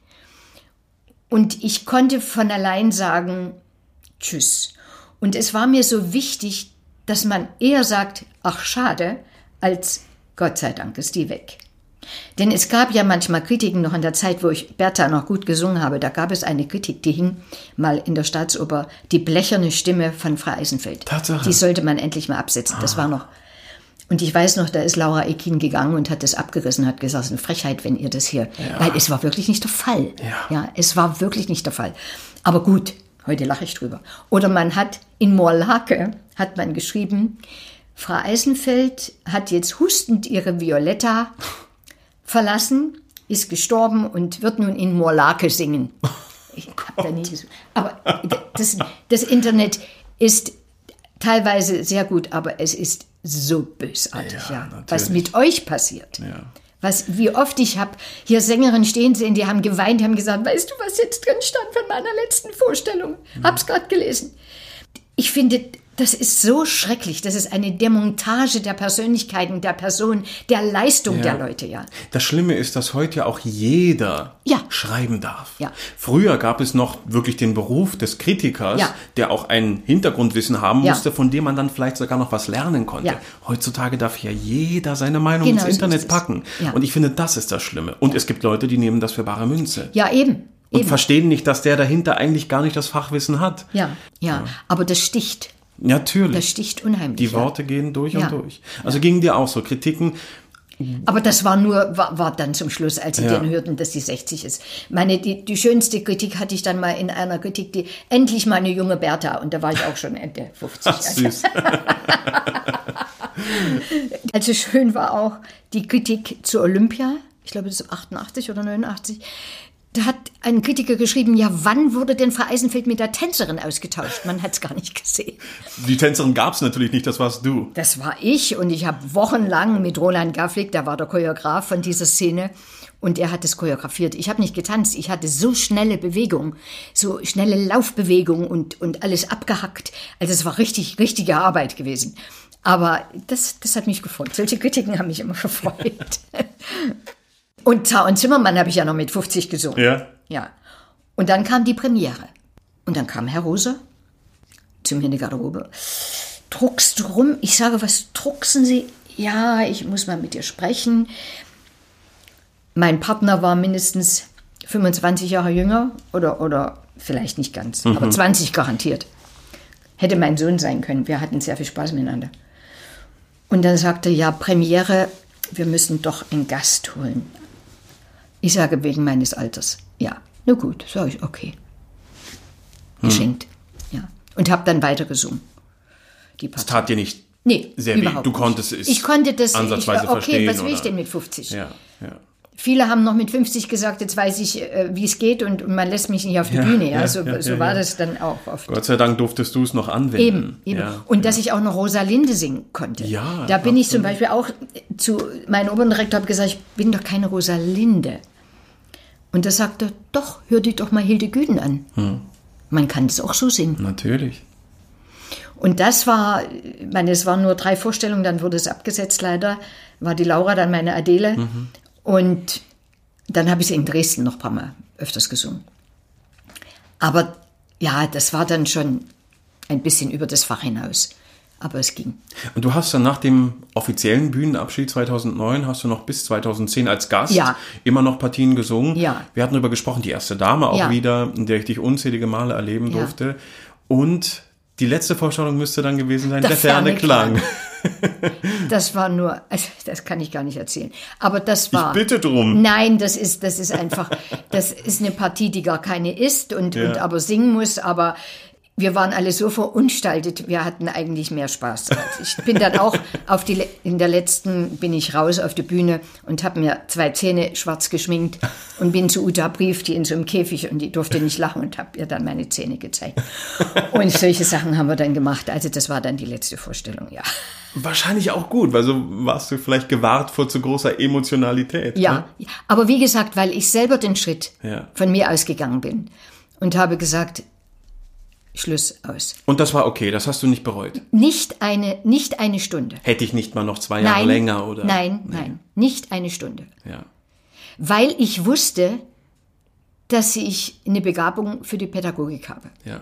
Speaker 2: und ich konnte von allein sagen, tschüss. Und es war mir so wichtig, dass man eher sagt, ach schade, als Gott sei Dank ist die weg. Denn es gab ja manchmal Kritiken noch in der Zeit, wo ich Bertha noch gut gesungen habe. Da gab es eine Kritik, die hing mal in der Staatsoper, die blecherne Stimme von Frau Eisenfeld.
Speaker 1: Tatsache.
Speaker 2: Die sollte man endlich mal absetzen. Das war noch. Und ich weiß noch, da ist Laura Ekin gegangen und hat das abgerissen, hat gesagt, es ist eine Frechheit, wenn ihr das hier. Weil es war wirklich nicht der Fall.
Speaker 1: Ja.
Speaker 2: ja, es war wirklich nicht der Fall. Aber gut, heute lache ich drüber. Oder man hat in Morlake, hat man geschrieben, Frau Eisenfeld hat jetzt hustend ihre Violetta verlassen, ist gestorben und wird nun in Morlake singen. Ich hab da nie gesucht. Aber das, das Internet ist teilweise sehr gut, aber es ist so bösartig,
Speaker 1: Ja,
Speaker 2: ja. Was mit euch passiert.
Speaker 1: Ja.
Speaker 2: Was, wie oft ich habe hier Sängerinnen stehen sehen, die haben geweint, die haben gesagt, weißt du, was jetzt drin stand von meiner letzten Vorstellung? Hab's gerade gelesen. Ich finde, das ist so schrecklich. Das ist eine Demontage der Persönlichkeiten, der Person, der Leistung der Leute, ja.
Speaker 1: Das Schlimme ist, dass heute ja auch jeder
Speaker 2: Ja.
Speaker 1: schreiben darf.
Speaker 2: Ja.
Speaker 1: Früher gab es noch wirklich den Beruf des Kritikers,
Speaker 2: Ja.
Speaker 1: der auch ein Hintergrundwissen haben
Speaker 2: Ja.
Speaker 1: musste, von dem man dann vielleicht sogar noch was lernen konnte.
Speaker 2: Ja.
Speaker 1: Heutzutage darf ja jeder seine Meinung
Speaker 2: Genau
Speaker 1: ins Internet packen.
Speaker 2: Ja.
Speaker 1: Und ich finde, das ist das Schlimme. Und es gibt Leute, die nehmen das für bare Münze.
Speaker 2: Ja, eben.
Speaker 1: Und
Speaker 2: eben.
Speaker 1: verstehen nicht, dass der dahinter eigentlich gar nicht das Fachwissen hat.
Speaker 2: Ja, ja, aber das sticht.
Speaker 1: Natürlich.
Speaker 2: Das sticht unheimlich.
Speaker 1: die
Speaker 2: ja.
Speaker 1: Worte gehen durch
Speaker 2: Ja.
Speaker 1: und durch. Also gingen dir auch so Kritiken.
Speaker 2: Aber das war nur, war, war dann zum Schluss, als sie
Speaker 1: Ja.
Speaker 2: dann hörten, dass sie 60 ist. Meine, die, die schönste Kritik hatte ich dann mal in einer Kritik, die endlich mal eine junge Bertha, und da war ich auch schon Ende 50. <laughs>
Speaker 1: Ach, süß. <laughs>
Speaker 2: Also schön war auch die Kritik zu Olympia, ich glaube das ist 88 oder 89. Da hat ein Kritiker geschrieben, ja, wann wurde denn Frau Eisenfeld mit der Tänzerin ausgetauscht? Man hat es gar nicht gesehen.
Speaker 1: Die Tänzerin gab es natürlich nicht, das warst du.
Speaker 2: Das war ich und ich habe wochenlang mit Roland Gafflik, der war der Choreograf von dieser Szene, und er hat es choreografiert. Ich habe nicht getanzt, ich hatte so schnelle Bewegung, so schnelle Laufbewegung und, und alles abgehackt. Also es war richtig, richtige Arbeit gewesen. Aber das, das hat mich gefreut. Solche Kritiken haben mich immer <laughs> gefreut. Und Zar und Zimmermann habe ich ja noch mit 50 gesungen.
Speaker 1: Ja.
Speaker 2: Ja. Und dann kam die Premiere. Und dann kam Herr Rose zu mir in die Garderobe. Druckst du rum? Ich sage, was drucksen Sie? Ja, ich muss mal mit dir sprechen. Mein Partner war mindestens 25 Jahre jünger oder, oder vielleicht nicht ganz, aber 20 garantiert. Hätte mein Sohn sein können. Wir hatten sehr viel Spaß miteinander. Und dann sagte er, ja, Premiere, wir müssen doch einen Gast holen. Ich sage, wegen meines Alters. Ja, na gut, sage ich, okay. Geschenkt. Ja. Und habe dann weitergesungen. Die
Speaker 1: Das tat dir nicht
Speaker 2: Nee,
Speaker 1: sehr weh. Du konntest es
Speaker 2: Ich konnte das
Speaker 1: ansatzweise
Speaker 2: ich, okay,
Speaker 1: verstehen,
Speaker 2: was will ich denn mit 50?
Speaker 1: Ja, ja.
Speaker 2: Viele haben noch mit 50 gesagt, jetzt weiß ich, äh, wie es geht und, und man lässt mich nicht auf die Bühne. Ja, so
Speaker 1: ja,
Speaker 2: so
Speaker 1: ja,
Speaker 2: war das dann auch oft.
Speaker 1: Gott sei Dank durftest du es noch anwenden.
Speaker 2: Eben, eben. Und dass ich auch noch Rosalinde singen konnte.
Speaker 1: Ja,
Speaker 2: da bin ich zum Beispiel auch zu meinem Operndirektor habe gesagt, ich bin doch keine Rosalinde. Und da sagte er, doch, hör dich doch mal Hilde Güden an.
Speaker 1: Hm.
Speaker 2: Man kann das auch so singen.
Speaker 1: Natürlich.
Speaker 2: Und das war, ich meine, es waren nur drei Vorstellungen, dann wurde es abgesetzt leider, war die Laura, dann meine Adele. Und dann habe ich sie in Dresden noch ein paar Mal öfters gesungen. Aber ja, das war dann schon ein bisschen über das Fach hinaus. Aber es ging.
Speaker 1: Und du hast dann nach dem offiziellen Bühnenabschied 2009, hast du noch bis 2010 als Gast
Speaker 2: Ja.
Speaker 1: immer noch Partien gesungen.
Speaker 2: Ja.
Speaker 1: Wir hatten darüber gesprochen, die erste Dame auch
Speaker 2: Ja.
Speaker 1: wieder, in der ich dich unzählige Male erleben
Speaker 2: Ja.
Speaker 1: durfte. Und die letzte Vorstellung müsste dann gewesen sein,
Speaker 2: Der
Speaker 1: der, ferne Klang.
Speaker 2: Klang. Das war nur, also das kann ich gar nicht erzählen. Aber das war.
Speaker 1: bitte drum.
Speaker 2: Nein, das ist, das ist einfach, das ist eine Partie, die gar keine ist und,
Speaker 1: Ja.
Speaker 2: und aber singen muss. Aber wir waren alle so verunstaltet, wir hatten eigentlich mehr Spaß. Ich bin dann auch auf die, in der letzten bin ich raus auf die Bühne und habe mir zwei Zähne schwarz geschminkt und bin zu Uta Brief, die in so einem Käfig und die durfte nicht lachen und habe ihr dann meine Zähne gezeigt. Und solche Sachen haben wir dann gemacht. Also das war dann die letzte Vorstellung, ja.
Speaker 1: Wahrscheinlich auch gut, weil so warst du vielleicht gewahrt vor zu großer Emotionalität.
Speaker 2: Ja,
Speaker 1: Ne?
Speaker 2: aber wie gesagt, weil ich selber den Schritt
Speaker 1: Ja.
Speaker 2: von mir ausgegangen bin und habe gesagt, Schluss aus.
Speaker 1: Und das war okay, das hast du nicht bereut.
Speaker 2: Nicht eine, nicht eine Stunde.
Speaker 1: Hätte ich nicht mal noch zwei Jahre
Speaker 2: Nein,
Speaker 1: länger oder?
Speaker 2: nein, nein, nicht eine Stunde.
Speaker 1: Ja.
Speaker 2: Weil ich wusste, dass ich eine Begabung für die Pädagogik habe.
Speaker 1: Ja.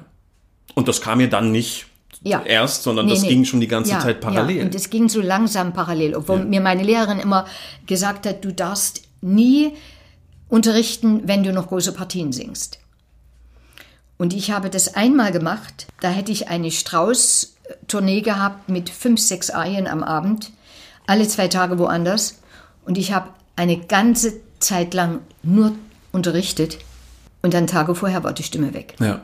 Speaker 1: Und das kam mir dann nicht
Speaker 2: Ja.
Speaker 1: erst, sondern
Speaker 2: Nee,
Speaker 1: das
Speaker 2: nee.
Speaker 1: ging schon die ganze
Speaker 2: ja,
Speaker 1: Zeit parallel.
Speaker 2: Ja, und es ging so langsam parallel, obwohl mir meine Lehrerin immer gesagt hat, du darfst nie unterrichten, wenn du noch große Partien singst. Und ich habe das einmal gemacht, da hätte ich eine Strauß-Tournee gehabt mit fünf, sechs Arien am Abend, alle zwei Tage woanders. Und ich habe eine ganze Zeit lang nur unterrichtet und dann Tage vorher war die Stimme weg.
Speaker 1: ja.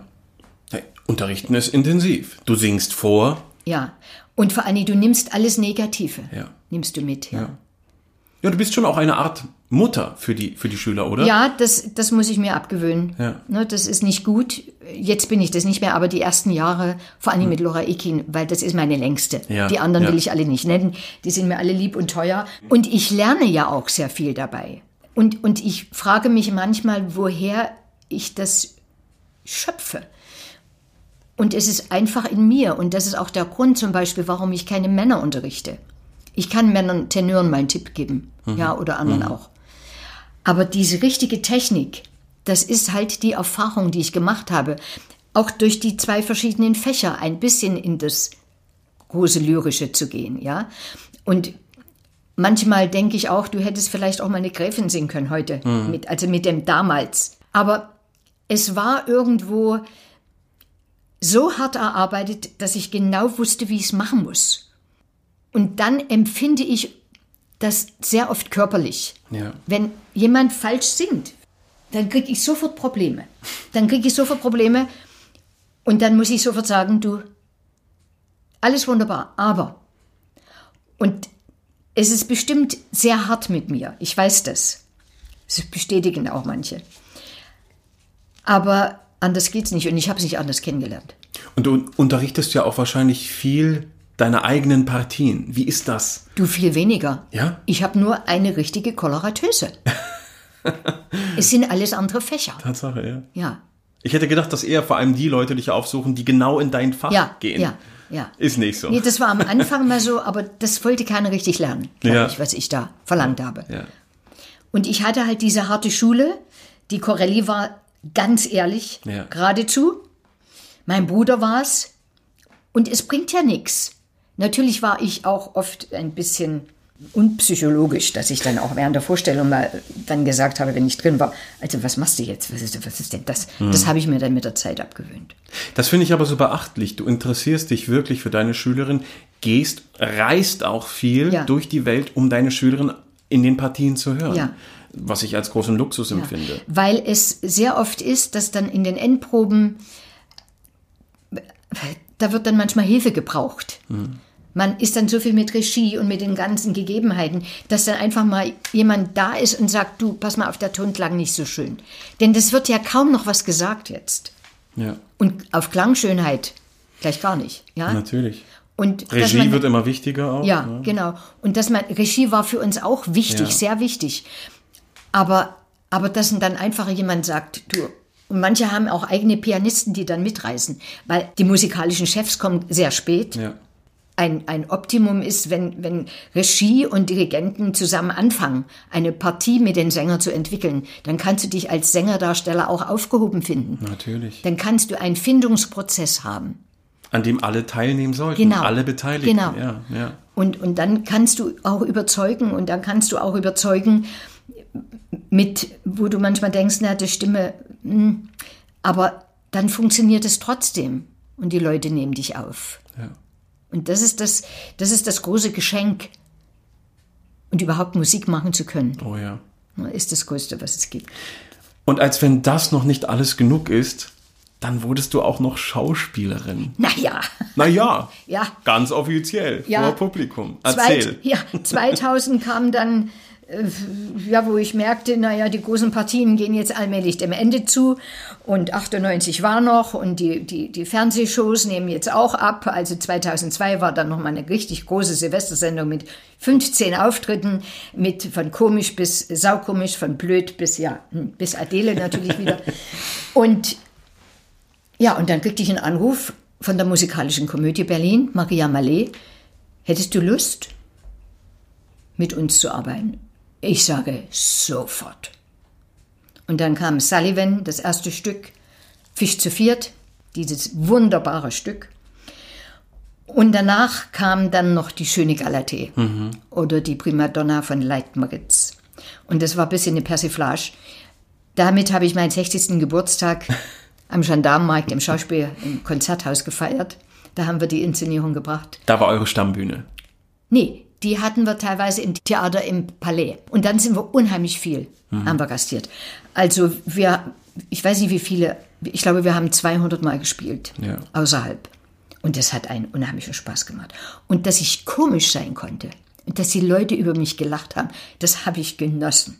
Speaker 1: Hey, Unterrichten ist intensiv. Du singst vor.
Speaker 2: Ja. Und vor allem, du nimmst alles Negative.
Speaker 1: Ja.
Speaker 2: Nimmst du mit, ja.
Speaker 1: Ja, du bist schon auch eine Art Mutter für die, für die Schüler, oder?
Speaker 2: Ja, das, das muss ich mir abgewöhnen.
Speaker 1: Ja.
Speaker 2: Ne, das ist nicht gut. Jetzt bin ich das nicht mehr, aber die ersten Jahre, vor allem mit Laura Ekin, weil das ist meine längste.
Speaker 1: Ja,
Speaker 2: Die anderen
Speaker 1: ja.
Speaker 2: will ich alle nicht nennen. Die sind mir alle lieb und teuer. Und ich lerne ja auch sehr viel dabei. Und, und ich frage mich manchmal, woher ich das schöpfe. Und es ist einfach in mir. Und das ist auch der Grund zum Beispiel, warum ich keine Männer unterrichte. Ich kann Männern Tenören mal einen Tipp geben. Ja, oder anderen auch. Aber diese richtige Technik, das ist halt die Erfahrung, die ich gemacht habe. Auch durch die zwei verschiedenen Fächer ein bisschen in das große Lyrische zu gehen, ja. Und manchmal denke ich auch, du hättest vielleicht auch mal eine Gräfin singen können heute, mit, also mit dem damals. Aber es war irgendwo so hart erarbeitet, dass ich genau wusste, wie ich es machen muss. Und dann empfinde ich das sehr oft körperlich.
Speaker 1: Ja.
Speaker 2: Wenn jemand falsch singt, dann kriege ich sofort Probleme. Dann kriege ich sofort Probleme und dann muss ich sofort sagen, du, alles wunderbar, aber. Und es ist bestimmt sehr hart mit mir, ich weiß das. Das bestätigen auch manche. Aber anders geht's nicht und ich habe es nicht anders kennengelernt.
Speaker 1: Und du unterrichtest ja auch wahrscheinlich viel deine eigenen Partien. Wie ist das?
Speaker 2: Du viel weniger.
Speaker 1: Ja?
Speaker 2: Ich habe nur eine richtige Koloratöse. <laughs> es sind alles andere Fächer.
Speaker 1: Tatsache, ja.
Speaker 2: Ja,
Speaker 1: Ich hätte gedacht, dass eher vor allem die Leute dich aufsuchen, die genau in dein Fach
Speaker 2: ja,
Speaker 1: gehen.
Speaker 2: ja, ja.
Speaker 1: Ist nicht so.
Speaker 2: Nee, das war am Anfang mal so, aber das wollte keiner richtig lernen,
Speaker 1: Ja.
Speaker 2: ich, was ich da verlangt habe.
Speaker 1: ja.
Speaker 2: Und ich hatte halt diese harte Schule. Die Corelli war ganz ehrlich,
Speaker 1: Ja.
Speaker 2: geradezu. Mein Bruder war es. Und es bringt ja nichts. Natürlich war ich auch oft ein bisschen unpsychologisch, dass ich dann auch während der Vorstellung mal dann gesagt habe, wenn ich drin war, also was machst du jetzt? Was ist, was ist denn das?
Speaker 1: Mhm.
Speaker 2: Das habe ich mir dann mit der Zeit abgewöhnt.
Speaker 1: Das finde ich aber so beachtlich. Du interessierst dich wirklich für deine Schülerin, gehst, reist auch viel
Speaker 2: Ja.
Speaker 1: durch die Welt, um deine Schülerin in den Partien zu hören.
Speaker 2: Ja.
Speaker 1: Was ich als großen Luxus empfinde.
Speaker 2: Weil es sehr oft ist, dass dann in den Endproben, da wird dann manchmal Hilfe gebraucht. Man ist dann so viel mit Regie und mit den ganzen Gegebenheiten, dass dann einfach mal jemand da ist und sagt, du, pass mal auf, der Ton klang nicht so schön. Denn das wird ja kaum noch was gesagt jetzt.
Speaker 1: Ja,
Speaker 2: Und auf Klangschönheit gleich gar nicht. Ja?
Speaker 1: natürlich.
Speaker 2: Und
Speaker 1: Regie
Speaker 2: man-
Speaker 1: wird immer wichtiger auch.
Speaker 2: ja,
Speaker 1: ne?
Speaker 2: genau. Und dass man, Regie war für uns auch wichtig,
Speaker 1: Ja.
Speaker 2: sehr wichtig. Aber, aber dass dann einfach jemand sagt, du, und manche haben auch eigene Pianisten, die dann mitreisen, weil die musikalischen Chefs kommen sehr spät.
Speaker 1: Ja.
Speaker 2: Ein, ein Optimum ist, wenn, wenn Regie und Dirigenten zusammen anfangen, eine Partie mit den Sängern zu entwickeln. Dann kannst du dich als Sängerdarsteller auch aufgehoben finden.
Speaker 1: Natürlich.
Speaker 2: Dann kannst du einen Findungsprozess haben.
Speaker 1: An dem alle teilnehmen sollten.
Speaker 2: Genau.
Speaker 1: Alle Beteiligten.
Speaker 2: Genau.
Speaker 1: Ja, ja.
Speaker 2: Und, und dann kannst du auch überzeugen und dann kannst du auch überzeugen mit, wo du manchmal denkst, na, die Stimme, hm, aber dann funktioniert es trotzdem und die Leute nehmen dich auf.
Speaker 1: Ja.
Speaker 2: Und das ist das, das ist das große Geschenk. Und überhaupt Musik machen zu können,
Speaker 1: Oh ja.
Speaker 2: ist das Größte, was es gibt.
Speaker 1: Und als wenn das noch nicht alles genug ist, dann wurdest du auch noch Schauspielerin.
Speaker 2: Naja,
Speaker 1: Naja,
Speaker 2: ja.
Speaker 1: ganz offiziell,
Speaker 2: Ja.
Speaker 1: vor Publikum. Erzähl.
Speaker 2: Zweit, ja, 2000 kam dann, ja, wo ich merkte, naja, die großen Partien gehen jetzt allmählich dem Ende zu. Und 98 war noch und die, die, die Fernsehshows nehmen jetzt auch ab. Also 2002 war dann nochmal eine richtig große Silvestersendung mit 15 Auftritten, mit von komisch bis saukomisch, von blöd bis, ja, hm, bis Adele natürlich wieder. <laughs> Und ja, und dann kriegte ich einen Anruf von der musikalischen Komödie Berlin, Maria Mallet. Hättest du Lust, mit uns zu arbeiten? Ich sage sofort. Und dann kam Sullivan, das erste Stück, Fisch zu viert, dieses wunderbare Stück. Und danach kam dann noch die schöne Galatee oder die Primadonna von Leitmeritz. Und das war ein bisschen eine Persiflage. Damit habe ich meinen 60. Geburtstag <laughs> am Gendarmenmarkt im Schauspiel im Konzerthaus gefeiert. Da haben wir die Inszenierung gebracht.
Speaker 1: Da war eure Stammbühne.
Speaker 2: Nee, die hatten wir teilweise im Theater im Palais. Und dann sind wir unheimlich viel, haben wir gastiert. Also wir, ich weiß nicht wie viele, ich glaube, wir haben 200 Mal gespielt,
Speaker 1: Ja.
Speaker 2: außerhalb. Und das hat einen unheimlichen Spaß gemacht. Und dass ich komisch sein konnte und dass die Leute über mich gelacht haben, das habe ich genossen.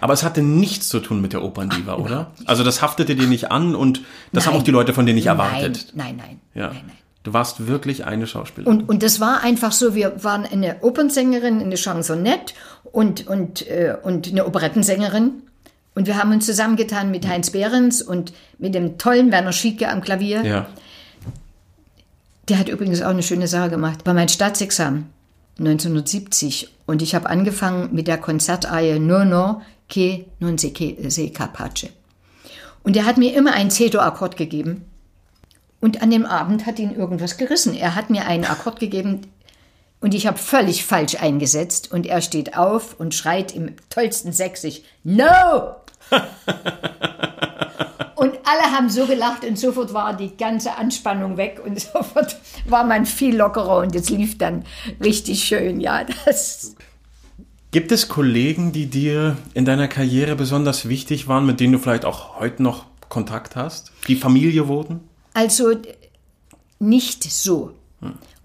Speaker 1: Aber es hatte nichts zu tun mit der Operndiva, oder? Also das haftete dir nicht an und das haben
Speaker 2: Nein.
Speaker 1: auch die Leute von dir nicht erwartet.
Speaker 2: Nein, nein, nein.
Speaker 1: Ja.
Speaker 2: nein, nein.
Speaker 1: Du warst wirklich eine Schauspielerin.
Speaker 2: Und, und das war einfach so, wir waren eine Opernsängerin, eine Chansonette und, und, äh, und eine Operettensängerin. Und wir haben uns zusammengetan mit Heinz Behrens und mit dem tollen Werner Schieke am Klavier.
Speaker 1: ja.
Speaker 2: Der hat übrigens auch eine schöne Sache gemacht. Bei meinem Staatsexamen 1970 und ich habe angefangen mit der Konzertreihe No No che non se, che, se capace. Und er hat mir immer einen C-Dur-Akkord gegeben. Und an dem Abend hat ihn irgendwas gerissen. Er hat mir einen Akkord gegeben und ich habe völlig falsch eingesetzt. Und er steht auf und schreit im tollsten Sächsisch, No! <laughs> Und alle haben so gelacht und sofort war die ganze Anspannung weg und <laughs> sofort war man viel lockerer und es lief dann richtig schön. Ja, das.
Speaker 1: Gibt es Kollegen, die dir in deiner Karriere besonders wichtig waren, mit denen du vielleicht auch heute noch Kontakt hast? Die Familie wurden?
Speaker 2: Also nicht so.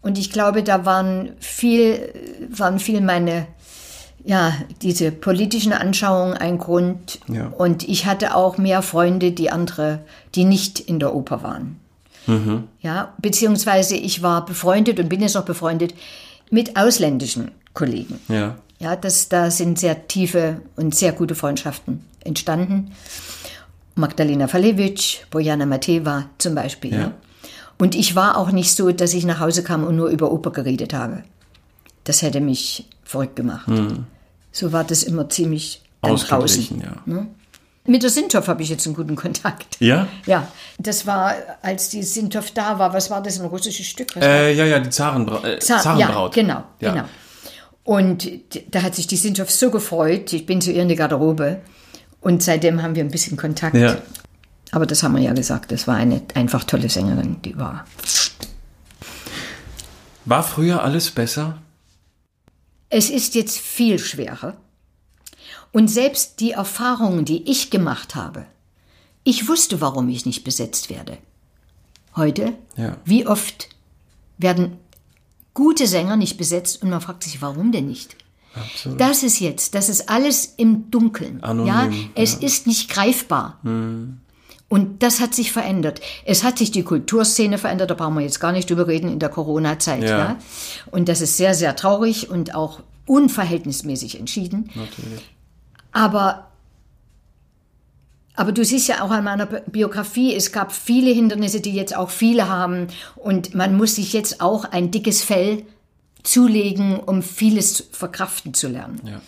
Speaker 2: Und ich glaube, da waren viel, waren viel meine, ja, diese politischen Anschauungen ein Grund.
Speaker 1: Ja.
Speaker 2: Und ich hatte auch mehr Freunde, die andere, die nicht in der Oper waren. Ja, beziehungsweise ich war befreundet und bin jetzt noch befreundet mit ausländischen Kollegen.
Speaker 1: Ja.
Speaker 2: Ja, das, da sind sehr tiefe und sehr gute Freundschaften entstanden. Magdalena Falewitsch, Bojana Mateva zum Beispiel.
Speaker 1: Ja.
Speaker 2: Ja. Und ich war auch nicht so, dass ich nach Hause kam und nur über Oper geredet habe. Das hätte mich verrückt gemacht. So war das immer ziemlich dann draußen.
Speaker 1: Ausgeglichen, ja.
Speaker 2: Mit der Sinthoff habe ich jetzt einen guten Kontakt.
Speaker 1: Ja?
Speaker 2: Ja, das war, als die Sinthoff da war, was war das, ein russisches Stück?
Speaker 1: Äh, ja, ja, die Zarenbra äh,
Speaker 2: Za-
Speaker 1: Zarenbraut.
Speaker 2: Ja, genau,
Speaker 1: Ja.
Speaker 2: genau. Und da hat sich die Sinthoff so gefreut. Ich bin zu ihr in die Garderobe. Und seitdem haben wir ein bisschen Kontakt.
Speaker 1: Ja.
Speaker 2: Aber das haben wir ja gesagt. Das war eine einfach tolle Sängerin. Die war.
Speaker 1: War früher alles besser?
Speaker 2: Es ist jetzt viel schwerer. Und selbst die Erfahrungen, die ich gemacht habe, ich wusste, warum ich nicht besetzt werde. Heute,
Speaker 1: Ja.
Speaker 2: wie oft werden gute Sänger nicht besetzt und man fragt sich, warum denn nicht?
Speaker 1: Absolut.
Speaker 2: Das ist jetzt, das ist alles im Dunkeln.
Speaker 1: Anonym,
Speaker 2: ja, es
Speaker 1: ja. Hm.
Speaker 2: ist nicht greifbar. Und das hat sich verändert. Es hat sich die Kulturszene verändert, da brauchen wir jetzt gar nicht drüber reden in der Corona-Zeit.
Speaker 1: Ja.
Speaker 2: Ja. Und das ist sehr, sehr traurig und auch unverhältnismäßig entschieden.
Speaker 1: Natürlich.
Speaker 2: Aber Aber du siehst ja auch an meiner Bi- Biografie, es gab viele Hindernisse, die jetzt auch viele haben. Und man muss sich jetzt auch ein dickes Fell zulegen, um vieles verkraften zu lernen.
Speaker 1: Ja.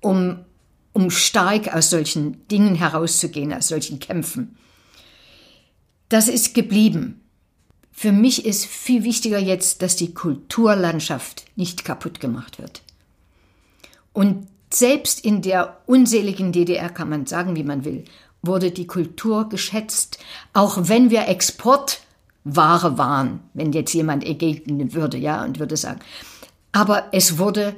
Speaker 2: Um, um stark aus solchen Dingen herauszugehen, aus solchen Kämpfen. Das ist geblieben. Für mich ist viel wichtiger jetzt, dass die Kulturlandschaft nicht kaputt gemacht wird. Und selbst in der unseligen DDR kann man sagen, wie man will, wurde die Kultur geschätzt, auch wenn wir Exportware waren, wenn jetzt jemand entgegnen würde, ja, und würde sagen. Aber es wurde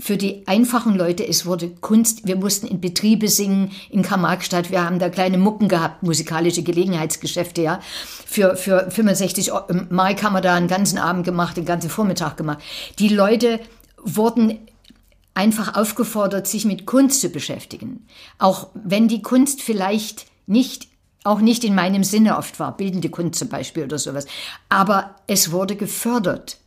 Speaker 2: für die einfachen Leute, es wurde Kunst, wir mussten in Betriebe singen, in Karl-Marx-Stadt, wir haben da kleine Mucken gehabt, musikalische Gelegenheitsgeschäfte, ja. Für, für 65 Mark haben wir da einen ganzen Abend gemacht, den ganzen Vormittag gemacht. Die Leute wurden einfach aufgefordert, sich mit Kunst zu beschäftigen. Auch wenn die Kunst vielleicht nicht, auch nicht in meinem Sinne oft war, bildende Kunst zum Beispiel oder sowas. Aber es wurde gefördert.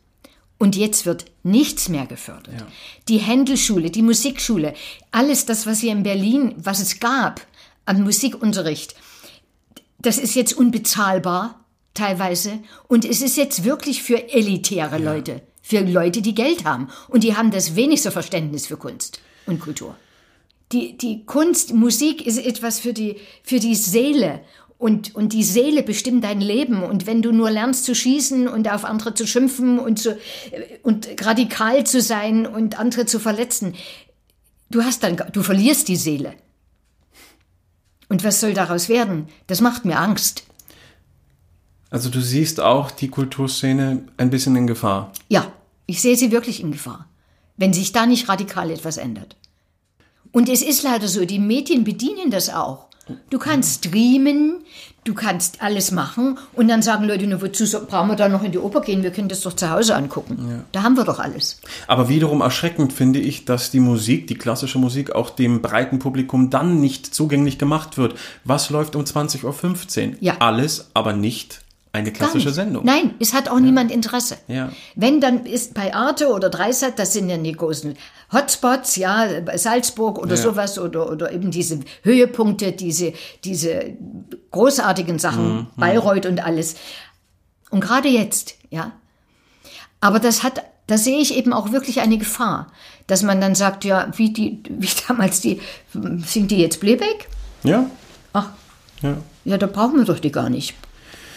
Speaker 2: Und jetzt wird nichts mehr gefördert. Die Händelschule, die Musikschule, alles das, was hier in Berlin, was es gab an Musikunterricht, das ist jetzt unbezahlbar teilweise. Und es ist jetzt wirklich für elitäre Leute, für Leute, die Geld haben. Und die haben das wenigste Verständnis für Kunst und Kultur. Die, die Kunst, Musik ist etwas für die, für die Seele. Und, und die Seele bestimmt dein Leben. Und wenn du nur lernst zu schießen und auf andere zu schimpfen und, zu, und radikal zu sein und andere zu verletzen, du hast dann, du verlierst die Seele. Und was soll daraus werden? Das macht mir Angst.
Speaker 1: Also du siehst auch die Kulturszene ein bisschen in Gefahr.
Speaker 2: Ja, ich sehe sie wirklich in Gefahr, wenn sich da nicht radikal etwas ändert. Und es ist leider so, die Medien bedienen das auch. Du kannst streamen, du kannst alles machen und dann sagen Leute, na, wozu brauchen wir da noch in die Oper gehen? Wir können das doch zu Hause angucken. Da haben wir doch alles.
Speaker 1: Aber wiederum erschreckend finde ich, dass die Musik, die klassische Musik, auch dem breiten Publikum dann nicht zugänglich gemacht wird. Was läuft um 20.15 Uhr?
Speaker 2: Ja.
Speaker 1: Alles, aber nicht eine klassische. Sendung.
Speaker 2: Nein, es hat auch niemand Interesse.
Speaker 1: Ja.
Speaker 2: Wenn, dann ist bei Arte oder Dreisat, das sind ja die großen Hotspots, ja, Salzburg oder
Speaker 1: Ja.
Speaker 2: sowas oder, oder eben diese Höhepunkte, diese, diese großartigen Sachen,
Speaker 1: Mhm,
Speaker 2: Bayreuth und alles. Und gerade jetzt, ja. Aber das hat, da sehe ich eben auch wirklich eine Gefahr, dass man dann sagt, ja, wie die, wie damals die, singt die jetzt Playback?
Speaker 1: Ja?
Speaker 2: Ach,
Speaker 1: Ja.
Speaker 2: ja, da brauchen wir doch die gar nicht.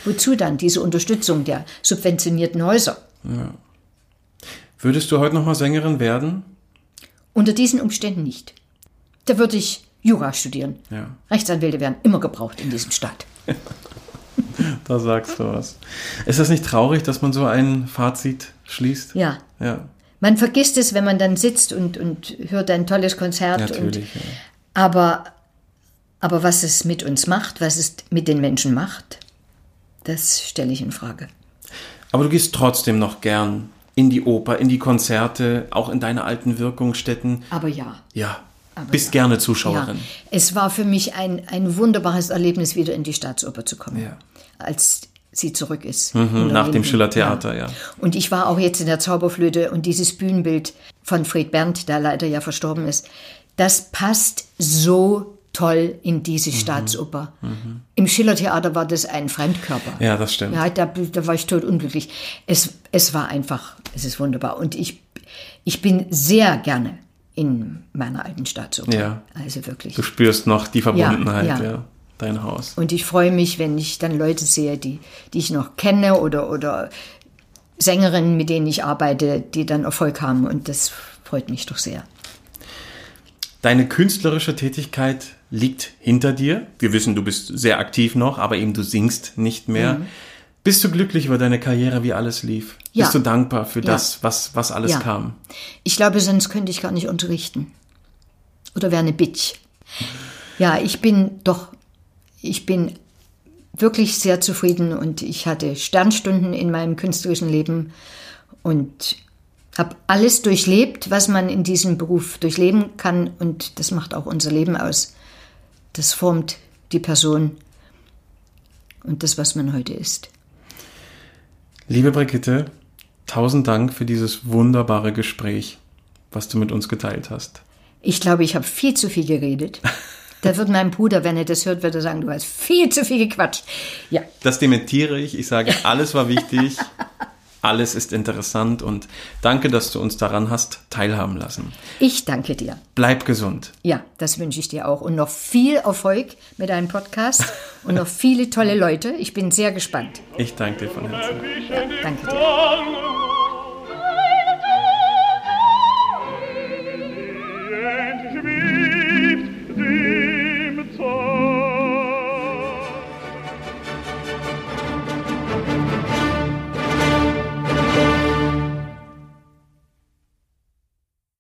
Speaker 2: Wozu dann diese Unterstützung der subventionierten Häuser?
Speaker 1: Würdest du heute noch mal Sängerin werden?
Speaker 2: Unter diesen Umständen nicht. Da würde ich Jura studieren.
Speaker 1: Ja.
Speaker 2: Rechtsanwälte werden immer gebraucht in diesem Staat. <laughs>
Speaker 1: Da sagst du was. Ist das nicht traurig, dass man so ein Fazit schließt?
Speaker 2: Ja.
Speaker 1: Ja,
Speaker 2: Man vergisst es, wenn man dann sitzt und, und hört ein tolles Konzert. Und,
Speaker 1: natürlich. Ja.
Speaker 2: aber, aber was es mit uns macht, was es mit den Menschen macht, das stelle ich in Frage.
Speaker 1: Aber du gehst trotzdem noch gern in die Oper, in die Konzerte, auch in deine alten Wirkungsstätten.
Speaker 2: Aber ja.
Speaker 1: Ja, bist gerne Zuschauerin.
Speaker 2: Ja, es war für mich ein, ein wunderbares Erlebnis, wieder in die Staatsoper zu kommen,
Speaker 1: Ja.
Speaker 2: als sie zurück ist.
Speaker 1: Mhm, nach dem. Schillertheater, ja.
Speaker 2: Und ich war auch jetzt in der Zauberflöte und dieses Bühnenbild von Fred Berndt, der leider ja verstorben ist, das passt so toll in diese
Speaker 1: Mhm.
Speaker 2: Staatsoper. Im Schillertheater war das ein Fremdkörper.
Speaker 1: Ja, das stimmt.
Speaker 2: Ja, da, da war ich tot unglücklich. Es, es war einfach, es ist wunderbar. Und ich, ich bin sehr gerne in meiner alten Staatsoper.
Speaker 1: Ja.
Speaker 2: Also wirklich.
Speaker 1: Du spürst noch die Verbundenheit, ja,
Speaker 2: ja.
Speaker 1: dein Haus.
Speaker 2: Und ich freue mich, wenn ich dann Leute sehe, die, die ich noch kenne oder, oder Sängerinnen, mit denen ich arbeite, die dann Erfolg haben. Und das freut mich doch sehr.
Speaker 1: Deine künstlerische Tätigkeit liegt hinter dir. Wir wissen, du bist sehr aktiv noch, aber eben du singst nicht mehr. Bist du glücklich über deine Karriere, wie alles lief?
Speaker 2: Mhm. Ja.
Speaker 1: Bist du dankbar für
Speaker 2: Ja.
Speaker 1: das, was, was alles
Speaker 2: Ja.
Speaker 1: kam?
Speaker 2: Ich glaube, sonst könnte ich gar nicht unterrichten. Oder wäre eine Bitch. Ja, ich bin doch, ich bin wirklich sehr zufrieden und ich hatte Sternstunden in meinem künstlerischen Leben und habe alles durchlebt, was man in diesem Beruf durchleben kann und das macht auch unser Leben aus. Das formt die Person und das, was man heute ist.
Speaker 1: Liebe Brigitte, tausend Dank für dieses wunderbare Gespräch, was du mit uns geteilt hast.
Speaker 2: Ich glaube, ich habe viel zu viel geredet. Da wird mein Bruder, wenn er das hört, wird er sagen, du hast viel zu viel gequatscht. Ja,
Speaker 1: Das dementiere ich. Ich sage, alles war wichtig, <laughs> alles ist interessant und danke, dass du uns daran hast teilhaben lassen.
Speaker 2: ich danke dir.
Speaker 1: Bleib gesund.
Speaker 2: Ja, das wünsche ich dir auch. Und noch viel Erfolg mit deinem Podcast <laughs> und noch viele tolle Leute. Ich bin sehr gespannt.
Speaker 1: Ich danke dir von Herzen.
Speaker 2: Ja, danke dir.